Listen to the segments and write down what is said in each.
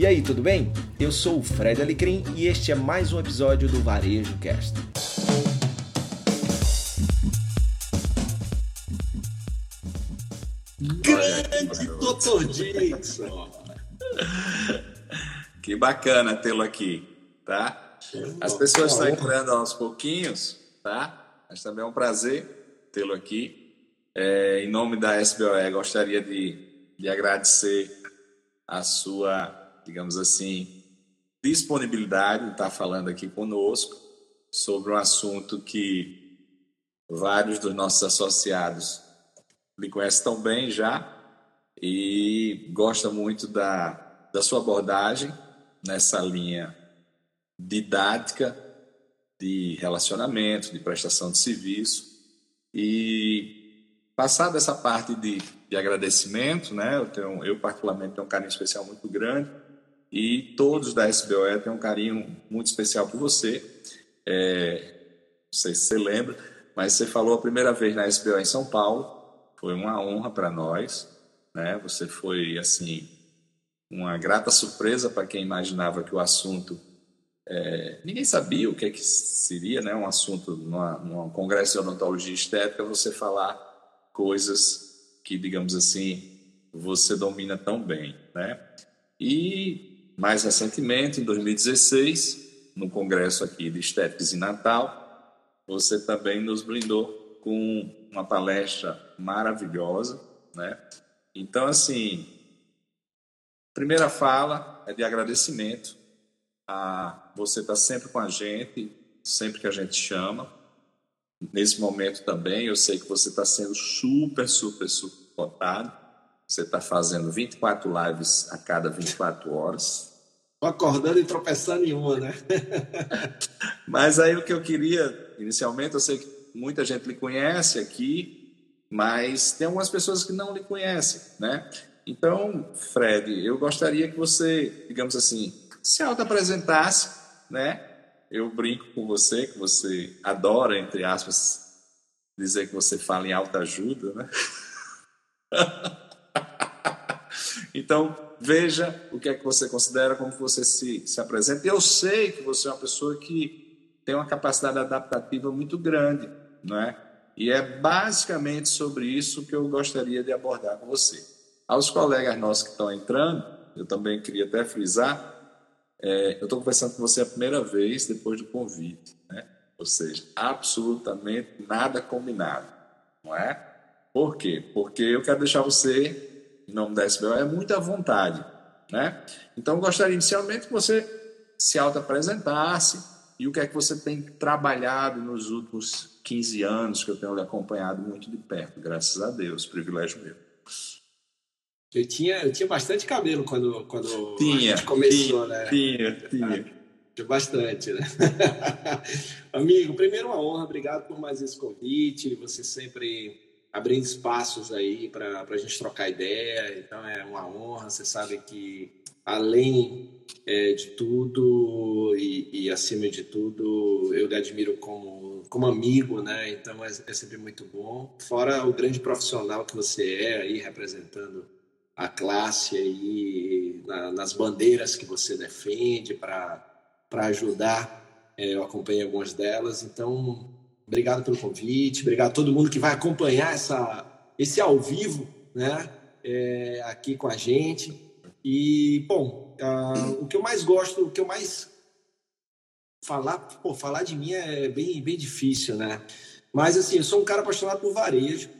E aí, tudo bem? Eu sou o Fred Alecrim e este é mais um episódio do Varejo Cast. Grande Dr. Dixon! Que bacana tê-lo aqui, tá? As pessoas estão entrando aos pouquinhos, tá? Mas também é um prazer tê-lo aqui. É, em nome da SBOE, gostaria de, de agradecer a sua digamos assim, disponibilidade de estar falando aqui conosco sobre um assunto que vários dos nossos associados lhe conhecem tão bem já e gosta muito da, da sua abordagem nessa linha didática de relacionamento, de prestação de serviço e passar dessa parte de, de agradecimento, né? Eu, tenho, eu particularmente tenho um carinho especial muito grande e todos da SBOE têm um carinho muito especial por você. É, não sei se você lembra, mas você falou a primeira vez na SBOE em São Paulo. Foi uma honra para nós. Né? Você foi, assim, uma grata surpresa para quem imaginava que o assunto... É, ninguém sabia o que, é que seria né? um assunto num congresso de odontologia estética, você falar coisas que, digamos assim, você domina tão bem. Né? E mais recentemente, em 2016, no congresso aqui de Estéticas em Natal, você também nos brindou com uma palestra maravilhosa, né? Então, assim, primeira fala é de agradecimento a você estar sempre com a gente, sempre que a gente chama. Nesse momento também, eu sei que você está sendo super, super, super cotado. Você está fazendo 24 lives a cada 24 horas acordando e tropeçando em uma, né? mas aí o que eu queria, inicialmente, eu sei que muita gente lhe conhece aqui, mas tem algumas pessoas que não lhe conhecem, né? Então, Fred, eu gostaria que você, digamos assim, se auto-apresentasse, né? Eu brinco com você, que você adora, entre aspas, dizer que você fala em alta ajuda, né? então, veja o que é que você considera, como você se, se apresenta. Eu sei que você é uma pessoa que tem uma capacidade adaptativa muito grande, não é? E é basicamente sobre isso que eu gostaria de abordar com você. Aos colegas nossos que estão entrando, eu também queria até frisar, é, eu estou conversando com você a primeira vez depois do convite, né? Ou seja, absolutamente nada combinado, não é? Por quê? Porque eu quero deixar você em nome da SBO é muita vontade. Né? Então, gostaria inicialmente que você se auto-apresentasse e o que é que você tem trabalhado nos últimos 15 anos, que eu tenho lhe acompanhado muito de perto, graças a Deus, privilégio meu. Eu tinha, eu tinha bastante cabelo quando, quando tinha, a gente começou, tinha, né? Tinha, tinha. Tinha bastante, né? Amigo, primeiro uma honra, obrigado por mais esse convite. Você sempre abrindo espaços aí para a gente trocar ideia. Então é uma honra. Você sabe que além é, de tudo e, e, acima de tudo, eu lhe admiro como, como amigo, né? Então é, é, sempre muito bom. Fora o grande profissional que você é aí representando a classe aí na, nas bandeiras que você defende para para ajudar. É, eu acompanhei algumas delas. Então Obrigado pelo convite, obrigado a todo mundo que vai acompanhar essa, esse ao vivo, né? É, aqui com a gente. E, bom, uh, o que eu mais gosto, o que eu mais falar, pô, falar de mim é bem, bem difícil, né? Mas, assim, eu sou um cara apaixonado por varejo.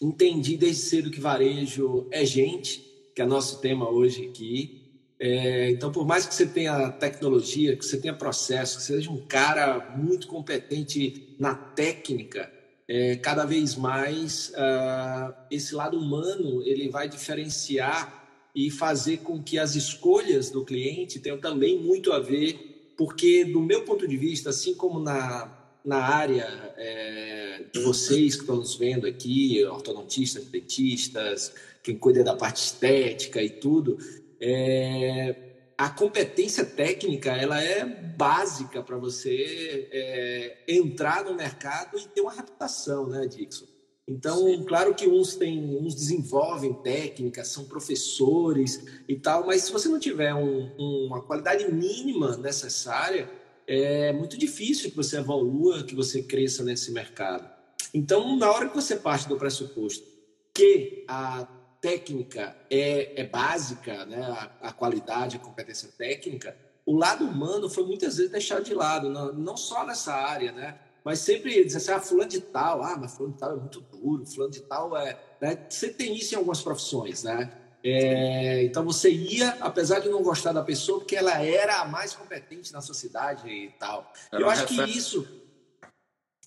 Entendi desde cedo que varejo é gente, que é nosso tema hoje aqui. É, então, por mais que você tenha tecnologia, que você tenha processo, que você seja um cara muito competente na técnica, é, cada vez mais uh, esse lado humano ele vai diferenciar e fazer com que as escolhas do cliente tenham também muito a ver, porque do meu ponto de vista, assim como na, na área é, de vocês que estão nos vendo aqui, ortodontistas, dentistas, quem cuida da parte estética e tudo, é, a competência técnica ela é básica para você é, entrar no mercado e ter uma reputação, né, Dixon? Então, claro que uns têm, uns desenvolvem técnicas, são professores e tal, mas se você não tiver um, uma qualidade mínima necessária, é muito difícil que você evolua, que você cresça nesse mercado. Então, na hora que você parte do pressuposto que a técnica é, é básica, né, a, a qualidade, a competência técnica, o lado humano foi muitas vezes deixado de lado, não, não só nessa área, né? Mas sempre dizer assim, ah, fulano de tal, ah, mas fulano de tal é muito duro, fulano de tal é... Né? Você tem isso em algumas profissões, né? É, então você ia, apesar de não gostar da pessoa, porque ela era a mais competente na sociedade e tal. Era Eu acho que isso,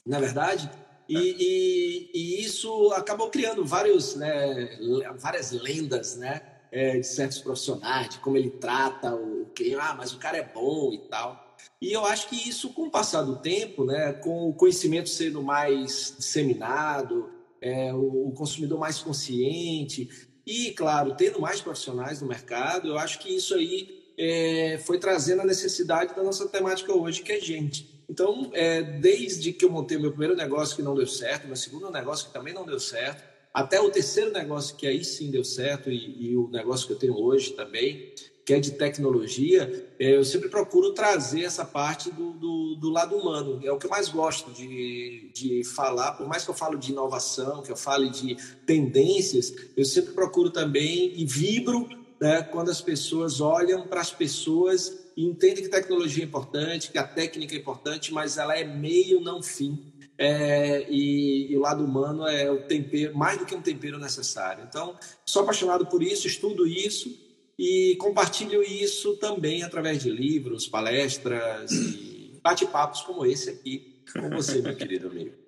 na verdade, e, e, e, isso acabou criando vários, né, várias lendas, né, é, de certos profissionais, de como ele trata o que, ah, mas o cara é bom e tal. E eu acho que isso, com o passar do tempo, né, com o conhecimento sendo mais disseminado, é, o, o consumidor mais consciente e, claro, tendo mais profissionais no mercado, eu acho que isso aí é, foi trazendo a necessidade da nossa temática hoje, que é gente. Então, é, desde que eu montei meu primeiro negócio que não deu certo, meu segundo negócio que também não deu certo, até o terceiro negócio que aí sim deu certo e, e o negócio que eu tenho hoje também, que é de tecnologia, é, eu sempre procuro trazer essa parte do, do, do, lado humano. É o que eu mais gosto de, de falar, por mais que eu falo de inovação, que eu fale de tendências, eu sempre procuro também e vibro né, quando as pessoas olham para as pessoas entendem que tecnologia é importante, que a técnica é importante, mas ela é meio, não fim. É, e, e, o lado humano é o tempero, mais do que um tempero necessário. Então, sou apaixonado por isso, estudo isso e compartilho isso também através de livros, palestras e bate-papos como esse aqui com você, meu querido amigo.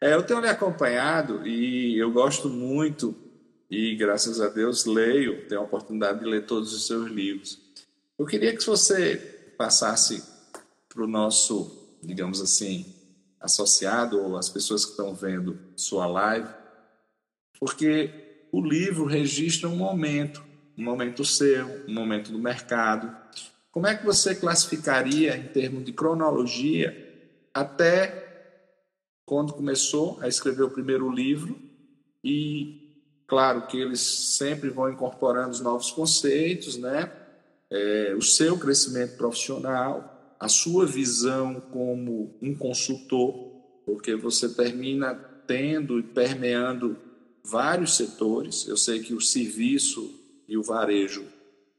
É, eu tenho lhe acompanhado e eu gosto muito e graças a Deus leio, tenho a oportunidade de ler todos os seus livros. Eu queria que você passasse para o nosso, digamos assim, associado ou as pessoas que estão vendo sua live, porque o livro registra um momento um momento seu, um momento do mercado. Como é que você classificaria em termos de cronologia até quando começou a escrever o primeiro livro e claro que eles sempre vão incorporando os novos conceitos, né? É, o seu crescimento profissional, a sua visão como um consultor, porque você termina tendo e permeando vários setores. Eu sei que o serviço e o varejo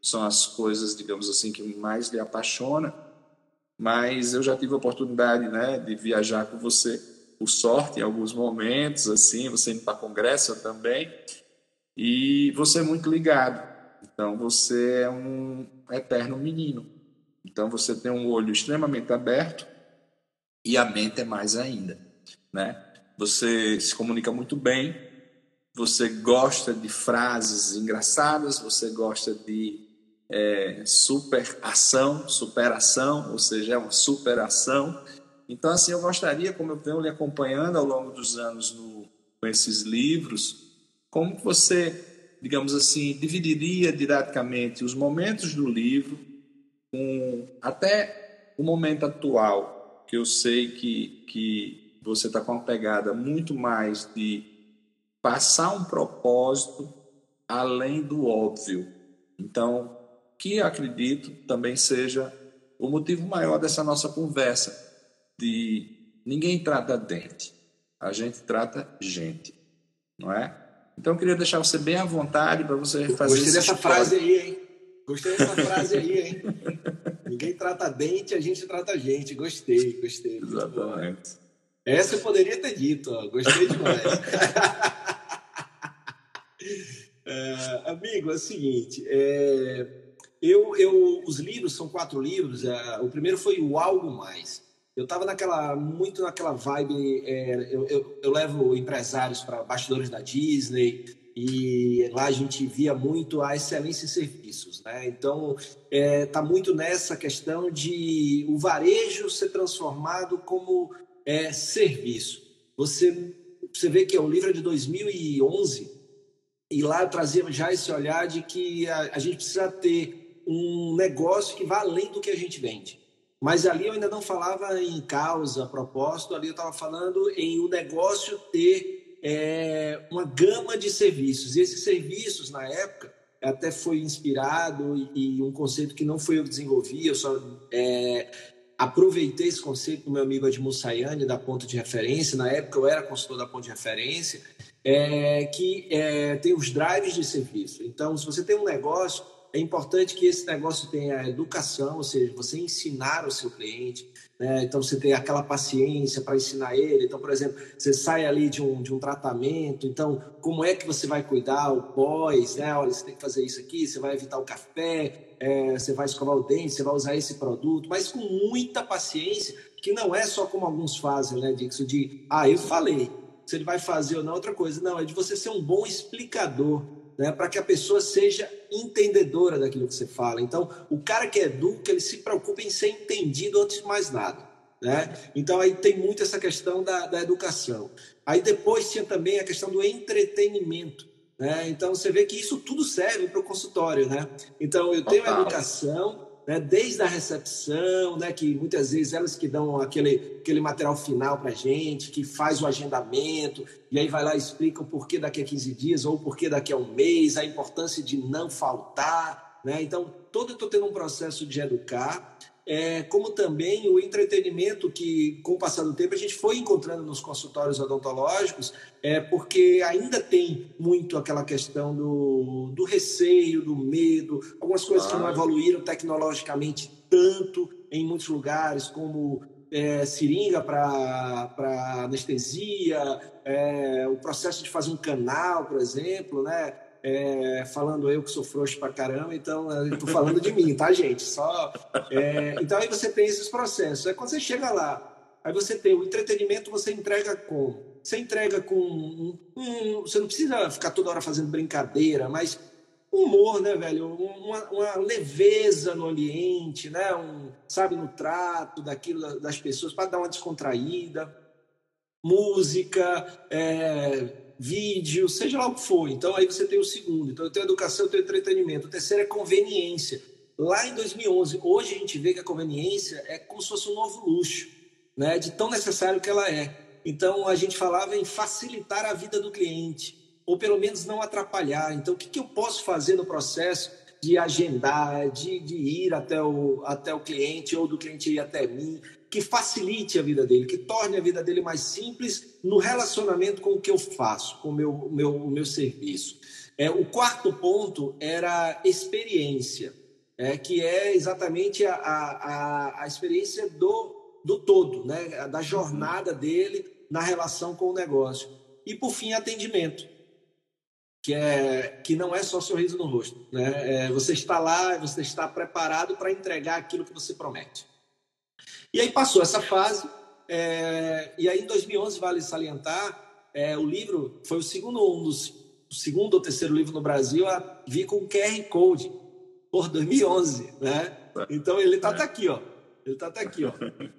são as coisas, digamos assim, que mais lhe apaixona. Mas eu já tive a oportunidade, né, de viajar com você, por sorte, em alguns momentos, assim, você indo para congresso também, e você é muito ligado. Então, você é um eterno menino. Então, você tem um olho extremamente aberto e a mente é mais ainda, né? Você se comunica muito bem, você gosta de frases engraçadas, você gosta de é, superação, superação, ou seja, é uma superação. Então, assim, eu gostaria, como eu venho lhe acompanhando ao longo dos anos no, com esses livros, como você, digamos assim, dividiria didaticamente os momentos do livro com até o momento atual, que eu sei que, que você está com uma pegada muito mais de passar um propósito além do óbvio. Então, que acredito também seja o motivo maior dessa nossa conversa de ninguém trata dente, a gente trata gente, não é? Então, eu queria deixar você bem à vontade para você fazer Gostei dessa história. frase aí, hein? Gostei dessa frase aí, hein? Ninguém trata dente, a gente trata gente. Gostei, gostei. Exatamente. Essa eu poderia ter dito, ó. gostei demais. É, amigo, é o seguinte, é, eu, eu, os livros são quatro livros. É, o primeiro foi o Algo Mais. Eu estava naquela muito naquela vibe. É, eu, eu, eu, levo empresários para bastidores da Disney e lá a gente via muito a excelência em serviços, né? Então está muito nessa questão de o varejo ser transformado como é, serviço. Você você vê que é o livro de 2011 e lá trazia já esse olhar de que a, a gente precisa ter um negócio que vá além do que a gente vende. Mas ali eu ainda não falava em causa, propósito, ali eu estava falando em o negócio ter é, uma gama de serviços. E esses serviços, na época, até foi inspirado e, e um conceito que não foi eu que desenvolvi, eu só é, aproveitei esse conceito do meu amigo Edmund Sayane, da Ponto de Referência. Na época, eu era consultor da Ponto de Referência, é, que é, tem os drives de serviço. Então, se você tem um negócio é importante que esse negócio tenha educação, ou seja, você ensinar o seu cliente, né? então você tem aquela paciência para ensinar ele. Então, por exemplo, você sai ali de um, de um tratamento, então como é que você vai cuidar o pós, né? Olha, você tem que fazer isso aqui, você vai evitar o café, é, você vai escovar o dente, você vai usar esse produto, mas com muita paciência, que não é só como alguns fazem, né, Dixon, de, ah, eu falei, se ele vai fazer ou não, outra coisa. Não, é de você ser um bom explicador, né, para que a pessoa seja entendedora daquilo que você fala. Então, o cara que educa, ele se preocupa em ser entendido antes de mais nada. Né? Então, aí tem muito essa questão da, da educação. Aí depois tinha também a questão do entretenimento. Né? Então, você vê que isso tudo serve para o consultório. Né? Então, eu tenho a educação, né? desde a recepção, né? que muitas vezes elas que dão aquele, aquele material final para a gente, que faz o agendamento, e aí vai lá e explica o porquê daqui a 15 dias ou o porquê daqui a um mês, a importância de não faltar. Né? Então, todo eu estou tendo um processo de educar, é, como também o entretenimento que, com o passar do tempo, a gente foi encontrando nos consultórios odontológicos, é, porque ainda tem muito aquela questão do, do receio, do medo, algumas coisas ah. que não evoluíram tecnologicamente tanto em muitos lugares, como é, seringa para anestesia, é, o processo de fazer um canal, por exemplo, né? É, falando eu que sou frouxo pra caramba, então eu tô falando de mim, tá, gente? Só. É, então aí você tem esses processos. Aí quando você chega lá, aí você tem o entretenimento, você entrega com. Você entrega com. Um, um, você não precisa ficar toda hora fazendo brincadeira, mas humor, né, velho? Uma, uma leveza no ambiente, né? Um, sabe, no trato daquilo das pessoas, para dar uma descontraída. Música, é, vídeo, seja lá o que for. Então aí você tem o segundo. Então eu tenho educação, eu tenho entretenimento. O terceiro é conveniência. Lá em 2011, hoje a gente vê que a conveniência é como se fosse um novo luxo, né? De tão necessário que ela é. Então a gente falava em facilitar a vida do cliente, ou pelo menos não atrapalhar. Então o que, que eu posso fazer no processo de agendar, de, de ir até o, até o cliente ou do cliente ir até mim, que facilite a vida dele, que torne a vida dele mais simples no relacionamento com o que eu faço, com o meu, meu, meu serviço. É, o quarto ponto era experiência, é, que é exatamente a, a, a experiência do, do todo, né? da jornada dele na relação com o negócio. E, por fim, atendimento, que, é, que não é só sorriso no rosto. Né? É, você está lá, você está preparado para entregar aquilo que você promete. E aí passou essa fase, é, e aí em 2011, vale salientar, é, o livro foi o segundo, um dos, o segundo ou terceiro livro no Brasil a vir com QR Code, por 2011, né? Então ele está é. tá aqui, ó. Ele está tá aqui, ó.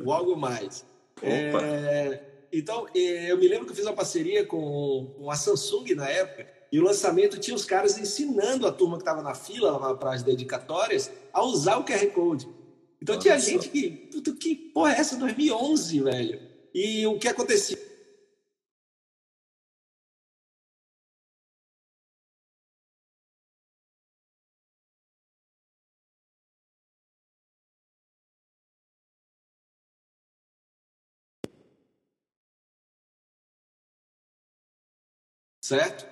O Algo Mais. É, então, é, eu me lembro que eu fiz uma parceria com, com a Samsung na época, e o lançamento tinha os caras ensinando a turma que estava na fila para as dedicatórias a usar o QR Code. Então Nossa. tinha gente que, puta, que porra é essa 2011, velho? E o que acontecia? Certo?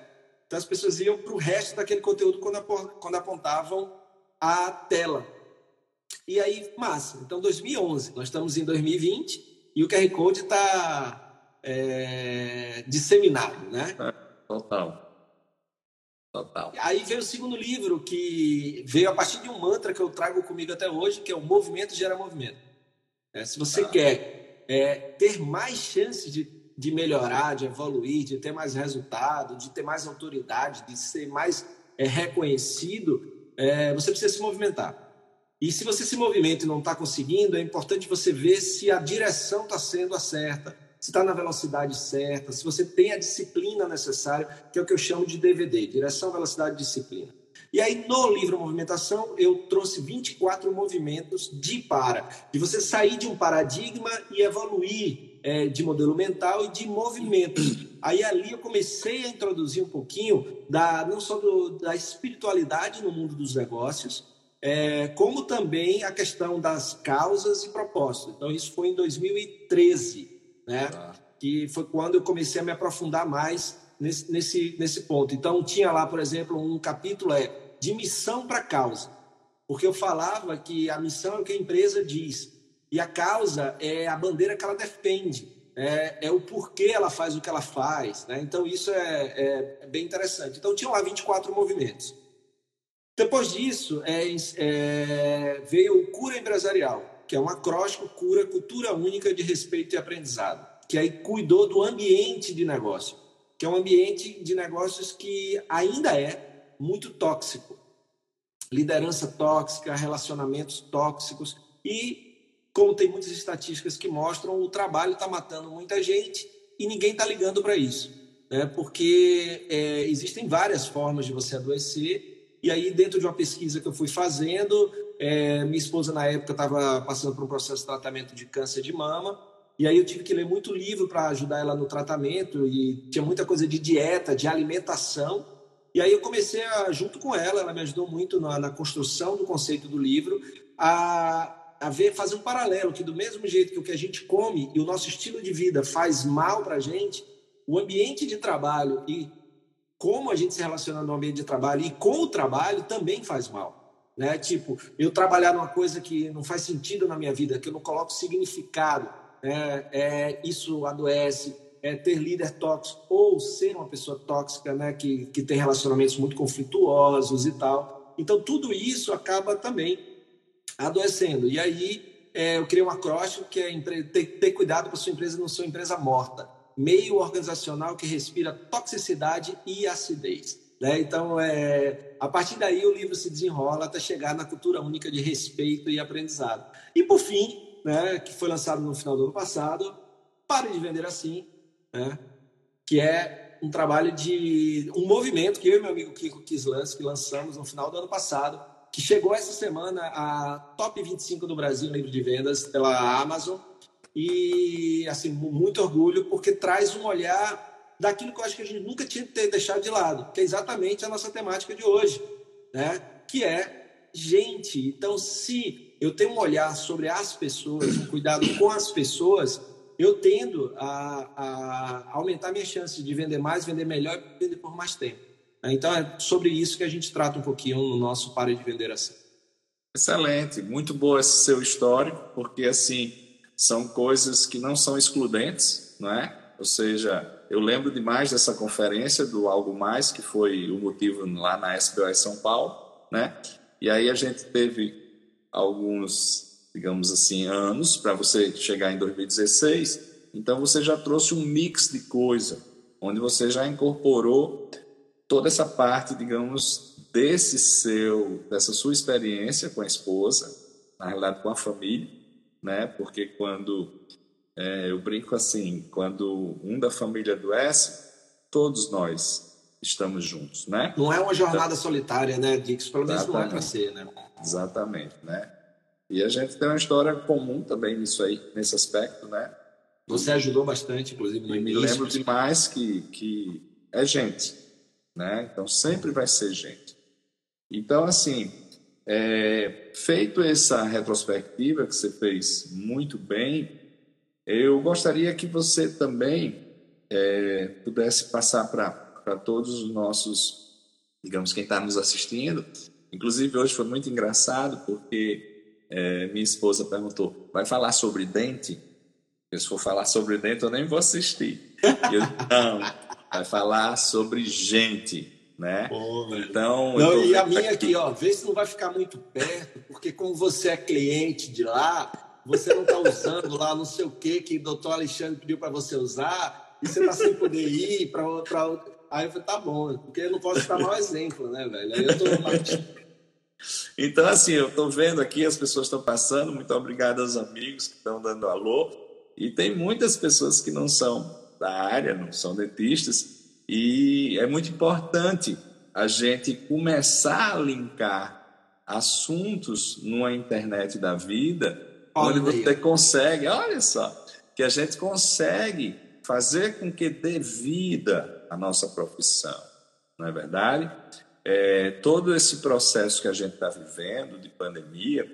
Então as pessoas iam para o resto daquele conteúdo quando apontavam a tela. E aí, massa. Então, 2011, nós estamos em 2020 e o QR Code está é, disseminado, né? É, total. Total. Aí veio o segundo livro, que veio a partir de um mantra que eu trago comigo até hoje, que é o movimento gera movimento. É, se você ah. quer é, ter mais chances de, de melhorar, de evoluir, de ter mais resultado, de ter mais autoridade, de ser mais é, reconhecido, é, você precisa se movimentar. E se você se movimenta e não está conseguindo, é importante você ver se a direção está sendo a certa, se está na velocidade certa, se você tem a disciplina necessária, que é o que eu chamo de DVD, direção, velocidade disciplina. E aí, no livro Movimentação, eu trouxe 24 movimentos de para, de você sair de um paradigma e evoluir é, de modelo mental e de movimento. Aí ali eu comecei a introduzir um pouquinho da não só do, da espiritualidade no mundo dos negócios, é, como também a questão das causas e propósitos. Então isso foi em 2013, né? Ah. Que foi quando eu comecei a me aprofundar mais nesse, nesse, nesse ponto. Então tinha lá, por exemplo, um capítulo é de missão para causa, porque eu falava que a missão é o que a empresa diz e a causa é a bandeira que ela defende é, é, o porquê ela faz o que ela faz. Né? Então, isso é, é, é, bem interessante. Então, tinha lá 24 movimentos. Depois disso, é, é, veio o Cura Empresarial, que é um acróstico Cura Cultura Única de Respeito e Aprendizado, que aí cuidou do ambiente de negócio, que é um ambiente de negócios que ainda é muito tóxico. Liderança tóxica, relacionamentos tóxicos e como tem muitas estatísticas que mostram, o trabalho está matando muita gente e ninguém está ligando para isso. Né? Porque é, existem várias formas de você adoecer. E aí, dentro de uma pesquisa que eu fui fazendo, é, minha esposa, na época, estava passando por um processo de tratamento de câncer de mama. E aí eu tive que ler muito livro para ajudar ela no tratamento e tinha muita coisa de dieta, de alimentação. E aí eu comecei a, junto com ela, ela me ajudou muito na, na construção do conceito do livro, a a ver, fazer um paralelo, que do mesmo jeito que o que a gente come e o nosso estilo de vida faz mal para a gente, o ambiente de trabalho e como a gente se relaciona no ambiente de trabalho e com o trabalho também faz mal. Né? Tipo, eu trabalhar numa coisa que não faz sentido na minha vida, que eu não coloco significado, né? é, isso adoece, é ter líder tóxico ou ser uma pessoa tóxica, né? que, que tem relacionamentos muito conflituosos e tal. Então, tudo isso acaba também adoecendo. E aí é, eu criei um acróstico que é ter, ter cuidado para sua empresa não ser uma empresa morta. Meio organizacional que respira toxicidade e acidez. Né? Então, é, a partir daí o livro se desenrola até chegar na cultura única de respeito e aprendizado. E por fim, né, que foi lançado no final do ano passado, Pare de Vender Assim, né, que é um trabalho de um movimento que eu e meu amigo Kiko Kislans que lançamos no final do ano passado, que chegou essa semana a top 25 do Brasil livro de vendas pela Amazon. E, assim, muito orgulho, porque traz um olhar daquilo que eu acho que a gente nunca tinha que ter deixado de lado, que é exatamente a nossa temática de hoje, né? Que é gente. Então, se eu tenho um olhar sobre as pessoas, um cuidado com as pessoas, eu tendo a, a aumentar minha chance de vender mais, vender melhor e vender por mais tempo. Então é sobre isso que a gente trata um pouquinho no nosso Pare de Vender Assim. Excelente, muito bom esse seu histórico, porque assim são coisas que não são excludentes, não é? Ou seja, eu lembro demais dessa conferência do Algo Mais, que foi o motivo lá na SBOS São Paulo, né? E aí a gente teve alguns, digamos assim, anos para você chegar em 2016. Então você já trouxe um mix de coisa, onde você já incorporou toda essa parte, digamos, desse seu, dessa sua experiência com a esposa, na realidade com a família, né? Porque quando é, eu brinco assim, quando um da família adoece, todos nós estamos juntos, né? Não é uma jornada então, solitária, né, Dix? Pelo menos não é para ser, né? Exatamente, né? E a gente tem uma história comum também nisso aí, nesse aspecto, né? Você ajudou bastante, inclusive, no início. Me lembro demais que, que é gente, né? Então sempre vai ser gente. Então, assim, é, feito essa retrospectiva que você fez muito bem, eu gostaria que você também é, pudesse passar para todos os nossos, digamos, quem está nos assistindo. Inclusive, hoje foi muito engraçado porque é, minha esposa perguntou: vai falar sobre dente? Se for falar sobre dente, eu nem vou assistir. Eu, não, vai falar sobre gente, né? Pô, então, não, e a minha aqui, ó, vê se não vai ficar muito perto, porque como você é cliente de lá, você não está usando lá não sei o que que o doutor Alexandre pediu para você usar, e você está sem poder ir para Aí eu falei, tá bom, porque eu não posso ficar mau exemplo, né, velho? Aí eu tô Então, assim, eu estou vendo aqui, as pessoas estão passando, muito obrigado aos amigos que estão dando alô, e tem muitas pessoas que não são da área, não são dentistas, e é muito importante a gente começar a linkar assuntos numa internet da vida, olha onde você consegue, olha só, que a gente consegue fazer com que dê vida à nossa profissão, não é verdade? É, todo esse processo que a gente está vivendo de pandemia,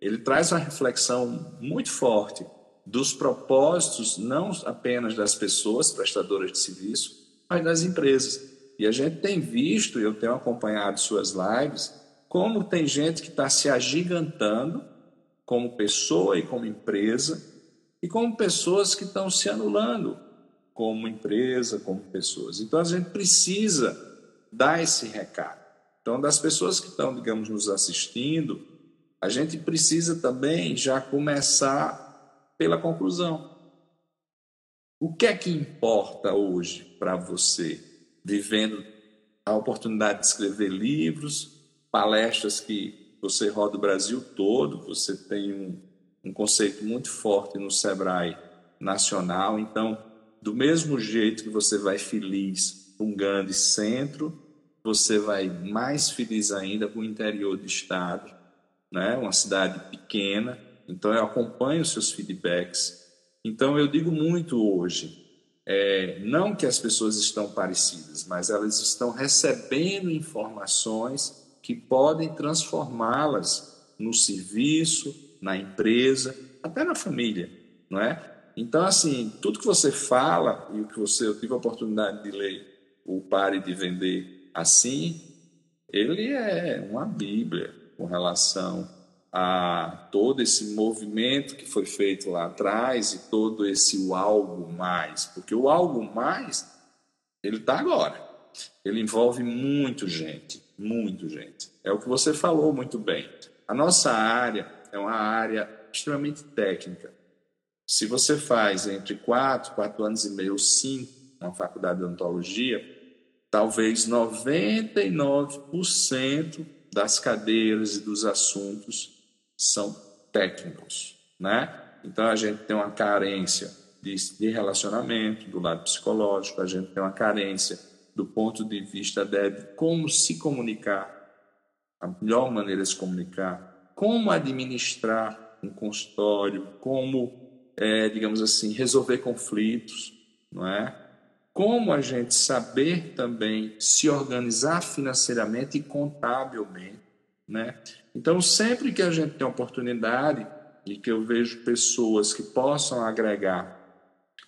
ele traz uma reflexão muito forte dos propósitos, não apenas das pessoas prestadoras de serviço, mas das empresas. E a gente tem visto, eu tenho acompanhado suas lives, como tem gente que está se agigantando como pessoa e como empresa, e como pessoas que estão se anulando como empresa, como pessoas. Então a gente precisa dar esse recado. Então, das pessoas que estão, digamos, nos assistindo, a gente precisa também já começar pela conclusão. O que é que importa hoje para você, vivendo a oportunidade de escrever livros, palestras que você roda o Brasil todo, você tem um, um conceito muito forte no Sebrae Nacional, então, do mesmo jeito que você vai feliz para um grande centro, você vai mais feliz ainda para o interior do estado, né? uma cidade pequena. Então, eu acompanho os seus feedbacks. Então, eu digo muito hoje, é, não que as pessoas estão parecidas, mas elas estão recebendo informações que podem transformá-las no serviço, na empresa, até na família, não é? Então, assim, tudo que você fala e o que você eu tive a oportunidade de ler, o Pare de Vender assim, ele é uma Bíblia com relação a todo esse movimento que foi feito lá atrás e todo esse algo mais, porque o algo mais ele está agora. Ele envolve muito gente, muito gente. É o que você falou muito bem. A nossa área é uma área extremamente técnica. Se você faz entre quatro, quatro anos e meio, cinco, na faculdade de odontologia, talvez 99% das cadeiras e dos assuntos são técnicos, né? Então a gente tem uma carência de, de relacionamento do lado psicológico, a gente tem uma carência do ponto de vista de como se comunicar, a melhor maneira de se comunicar, como administrar um consultório, como, é, digamos assim, resolver conflitos, não é? como a gente saber também se organizar financeiramente e contabilmente, né? Então, sempre que a gente tem oportunidade e que eu vejo pessoas que possam agregar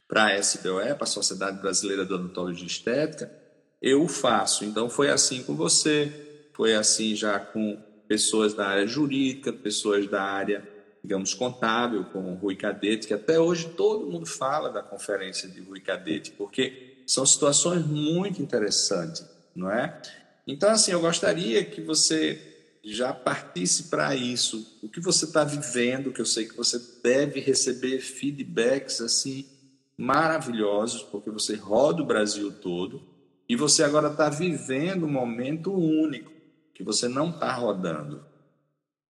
para a SBOE, para a Sociedade Brasileira de Odontologia Estética, eu faço. Então, foi assim com você, foi assim já com pessoas da área jurídica, pessoas da área, digamos, contábil, como o Rui Cadete, que até hoje todo mundo fala da conferência de Rui Cadete, porque são situações muito interessantes, não é? Então, assim, eu gostaria que você já partisse para isso. O que você está vivendo, que eu sei que você deve receber feedbacks assim maravilhosos, porque você roda o Brasil todo e você agora está vivendo um momento único que você não está rodando.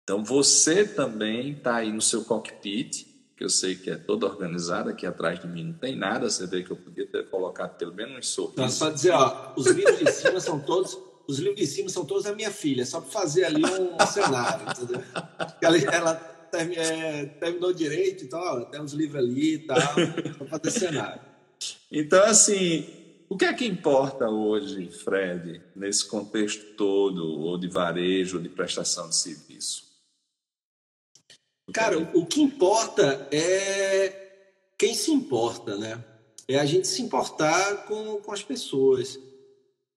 Então você também está aí no seu cockpit que eu sei que é toda organizada, aqui atrás de mim não tem nada, você vê que eu podia ter colocado pelo menos um sorriso. Então, só dizer, ó, os livros de cima são todos, os livros de cima são todos da minha filha, só para fazer ali um cenário, entendeu? Ela, ela é, terminou direito, então ó, tem uns livros ali e tal, para fazer cenário. Então, assim, o que é que importa hoje, Fred, nesse contexto todo, ou de varejo, ou de prestação de serviço? Cara, o que importa é quem se importa, né? É a gente se importar com, com as pessoas.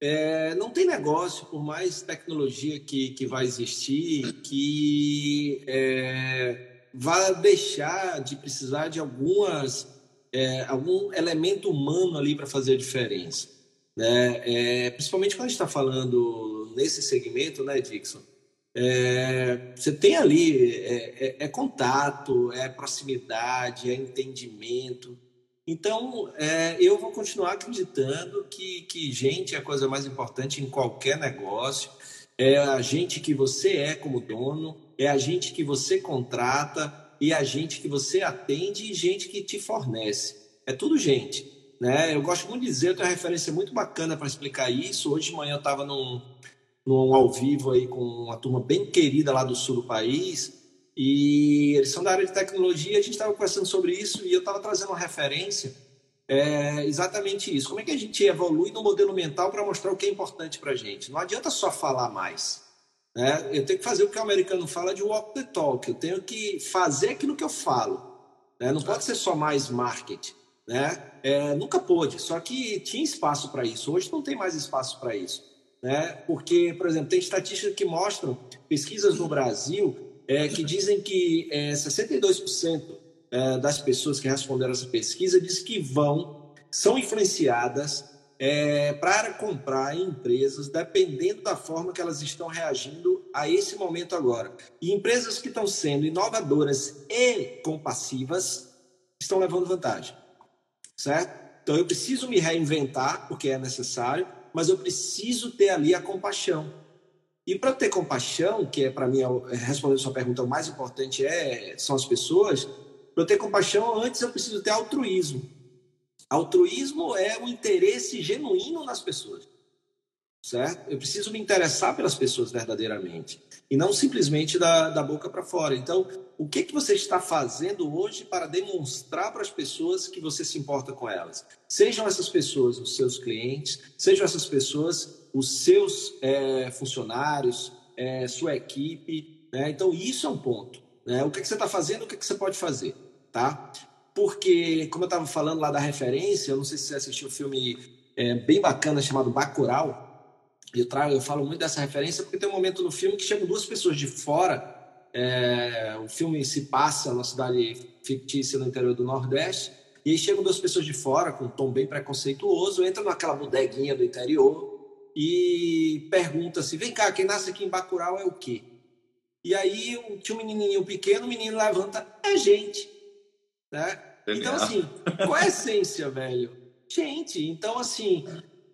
É, não tem negócio, por mais tecnologia que, que vai existir, que é, vá deixar de precisar de algumas é, algum elemento humano ali para fazer a diferença. Né? É, principalmente quando a gente está falando nesse segmento, né, Dixon? É, você tem ali é, é, é, contato, é proximidade, é entendimento. Então, é, eu vou continuar acreditando que, que gente é a coisa mais importante em qualquer negócio. É a gente que você é como dono, é a gente que você contrata e a gente que você atende e gente que te fornece. É tudo gente. Né? Eu gosto muito de dizer, eu tenho uma referência muito bacana para explicar isso. Hoje de manhã eu estava num, num ao vivo aí com uma turma bem querida lá do sul do país. E eles são da área de tecnologia, a gente estava conversando sobre isso e eu estava trazendo uma referência é exatamente isso. Como é que a gente evolui no modelo mental para mostrar o que é importante para a gente? Não adianta só falar mais. Né? Eu tenho que fazer o que o americano fala de walk the talk. Eu tenho que fazer aquilo que eu falo. Né? Não pode ser só mais marketing. Né? É, nunca pôde, só que tinha espaço para isso. Hoje não tem mais espaço para isso. Né? Porque, por exemplo, tem estatísticas que mostram, pesquisas no Brasil, é, que dizem que é, 62% é, das pessoas que responderam essa pesquisa diz que vão, são influenciadas é, para comprar em empresas dependendo da forma que elas estão reagindo a esse momento agora. E empresas que estão sendo inovadoras e compassivas estão levando vantagem, certo? Então eu preciso me reinventar porque é necessário, mas eu preciso ter ali a compaixão. E para ter compaixão, que é para mim respondendo a sua pergunta, o mais importante é são as pessoas. Para ter compaixão, antes eu preciso ter altruísmo. Altruísmo é o interesse genuíno nas pessoas, certo? Eu preciso me interessar pelas pessoas verdadeiramente e não simplesmente da, da boca para fora. Então, o que, que você está fazendo hoje para demonstrar para as pessoas que você se importa com elas? Sejam essas pessoas os seus clientes, sejam essas pessoas os seus é, funcionários, é, sua equipe. Né? Então, isso é um ponto. Né? O que, que você está fazendo, o que, que você pode fazer, tá? Porque, como eu estava falando lá da referência, eu não sei se você assistiu um filme é, bem bacana chamado Bacurau. Eu, trago, eu falo muito dessa referência porque tem um momento no filme que chegam duas pessoas de fora. É, o filme se passa numa cidade fictícia no interior do Nordeste. E aí chegam duas pessoas de fora, com um tom bem preconceituoso, entram naquela bodeguinha do interior e pergunta assim: vem cá, quem nasce aqui em Bacurau é o quê? E aí tinha um menininho pequeno, o menino levanta, é gente. Né? Então, assim, qual é a essência, velho? Gente, então, assim,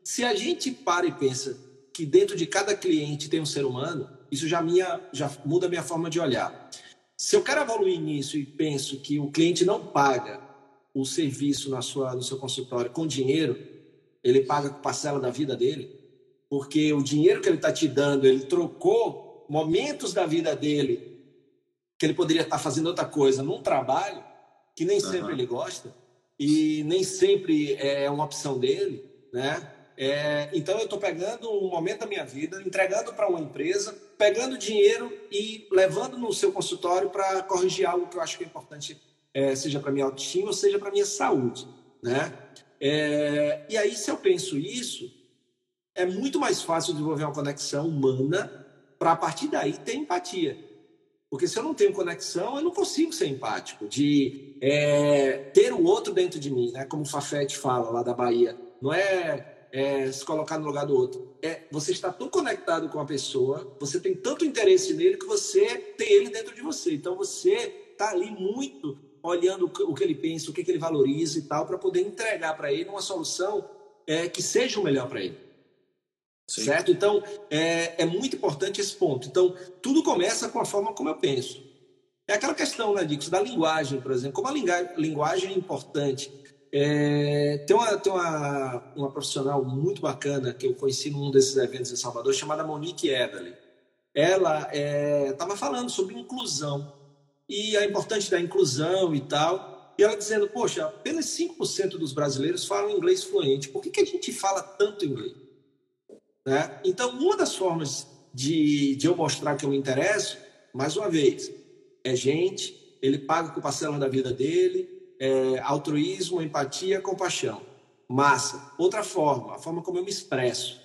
se a gente para e pensa que dentro de cada cliente tem um ser humano, isso já, minha, já muda a minha forma de olhar. Se eu quero evoluir nisso e penso que o cliente não paga o serviço na sua, no seu consultório com dinheiro, ele paga com parcela da vida dele, porque o dinheiro que ele está te dando, ele trocou momentos da vida dele que ele poderia estar tá fazendo outra coisa num trabalho que nem sempre uhum. ele gosta e nem sempre é uma opção dele, né? É, então eu estou pegando um momento da minha vida, entregando para uma empresa, pegando dinheiro e levando no seu consultório para corrigir algo que eu acho que é importante, é, seja para minha autoestima ou seja para minha saúde, né? É, e aí se eu penso isso, é muito mais fácil desenvolver uma conexão humana para a partir daí ter empatia. Porque se eu não tenho conexão, eu não consigo ser empático, de é, ter o outro dentro de mim, né? como o Fafete fala lá da Bahia. Não é, é, se colocar no lugar do outro. É você está tão conectado com a pessoa, você tem tanto interesse nele que você tem ele dentro de você. Então você está ali muito olhando o que ele pensa, o que ele valoriza e tal, para poder entregar para ele uma solução é, que seja o melhor para ele. Sim. Certo? Então, é, é muito importante esse ponto. Então, tudo começa com a forma como eu penso. É aquela questão, né, Dix, da linguagem, por exemplo. Como a linguagem é importante. É, tem uma, tem uma, uma profissional muito bacana que eu conheci num desses eventos em Salvador, chamada Monique Eberle. Ela estava é, falando sobre inclusão e a importância da inclusão e tal. E ela dizendo, poxa, apenas 5% dos brasileiros falam inglês fluente. Por que, que a gente fala tanto inglês? Né? Então, uma das formas de, de eu mostrar que eu me interesso, mais uma vez, é gente, ele paga com parcela da vida dele, é altruísmo, empatia, compaixão. Massa. Outra forma, a forma como eu me expresso,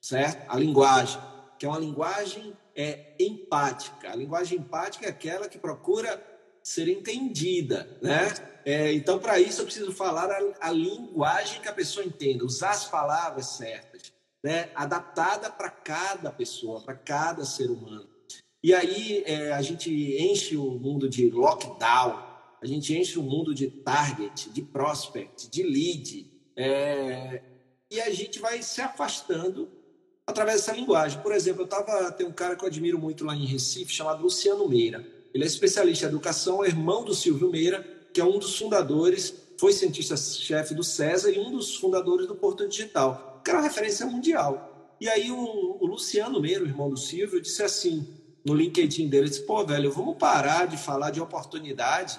certo? A linguagem, que é uma linguagem é empática. A linguagem empática é aquela que procura ser entendida, né? É, então, para isso, eu preciso falar a, a linguagem que a pessoa entenda, usar as palavras certas né, adaptada para cada pessoa, para cada ser humano. E aí é, a gente enche o mundo de lockdown, a gente enche o mundo de target, de prospect, de lead, é, e a gente vai se afastando através dessa linguagem. Por exemplo, eu tava tem um cara que eu admiro muito lá em Recife chamado Luciano Meira. Ele é especialista em educação, é irmão do Silvio Meira, que é um dos fundadores, foi cientista-chefe do César e um dos fundadores do Porto Digital que era referência mundial. E aí o, o Luciano Meiro, irmão do Silvio, disse assim no LinkedIn dele, disse, pô, velho, vamos parar de falar de oportunidade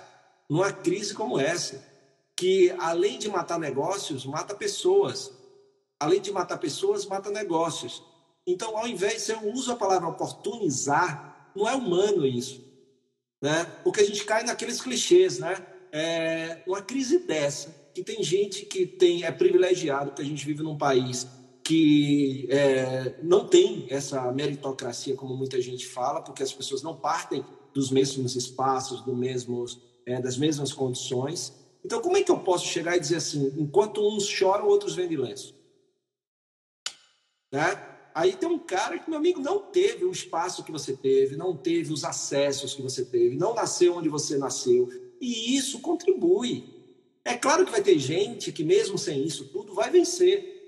numa crise como essa. que, além de matar negócios, mata pessoas. Além de matar pessoas, mata negócios. Então, ao invés, se eu uso a palavra oportunizar, não é humano isso. Né? Porque a gente cai naqueles clichês, né? É uma crise dessa, que tem gente que tem é privilegiado, que a gente vive num país que é, não tem essa meritocracia como muita gente fala, porque as pessoas não partem dos mesmos espaços, do mesmos, é, das mesmas condições. Então, como é que eu posso chegar e dizer assim, enquanto uns choram, outros vendem lenço? Né? Aí tem um cara que, meu amigo, não teve o espaço que você teve, não teve os acessos que você teve, não nasceu onde você nasceu. E isso contribui. É claro que vai ter gente que, mesmo sem isso tudo, vai vencer.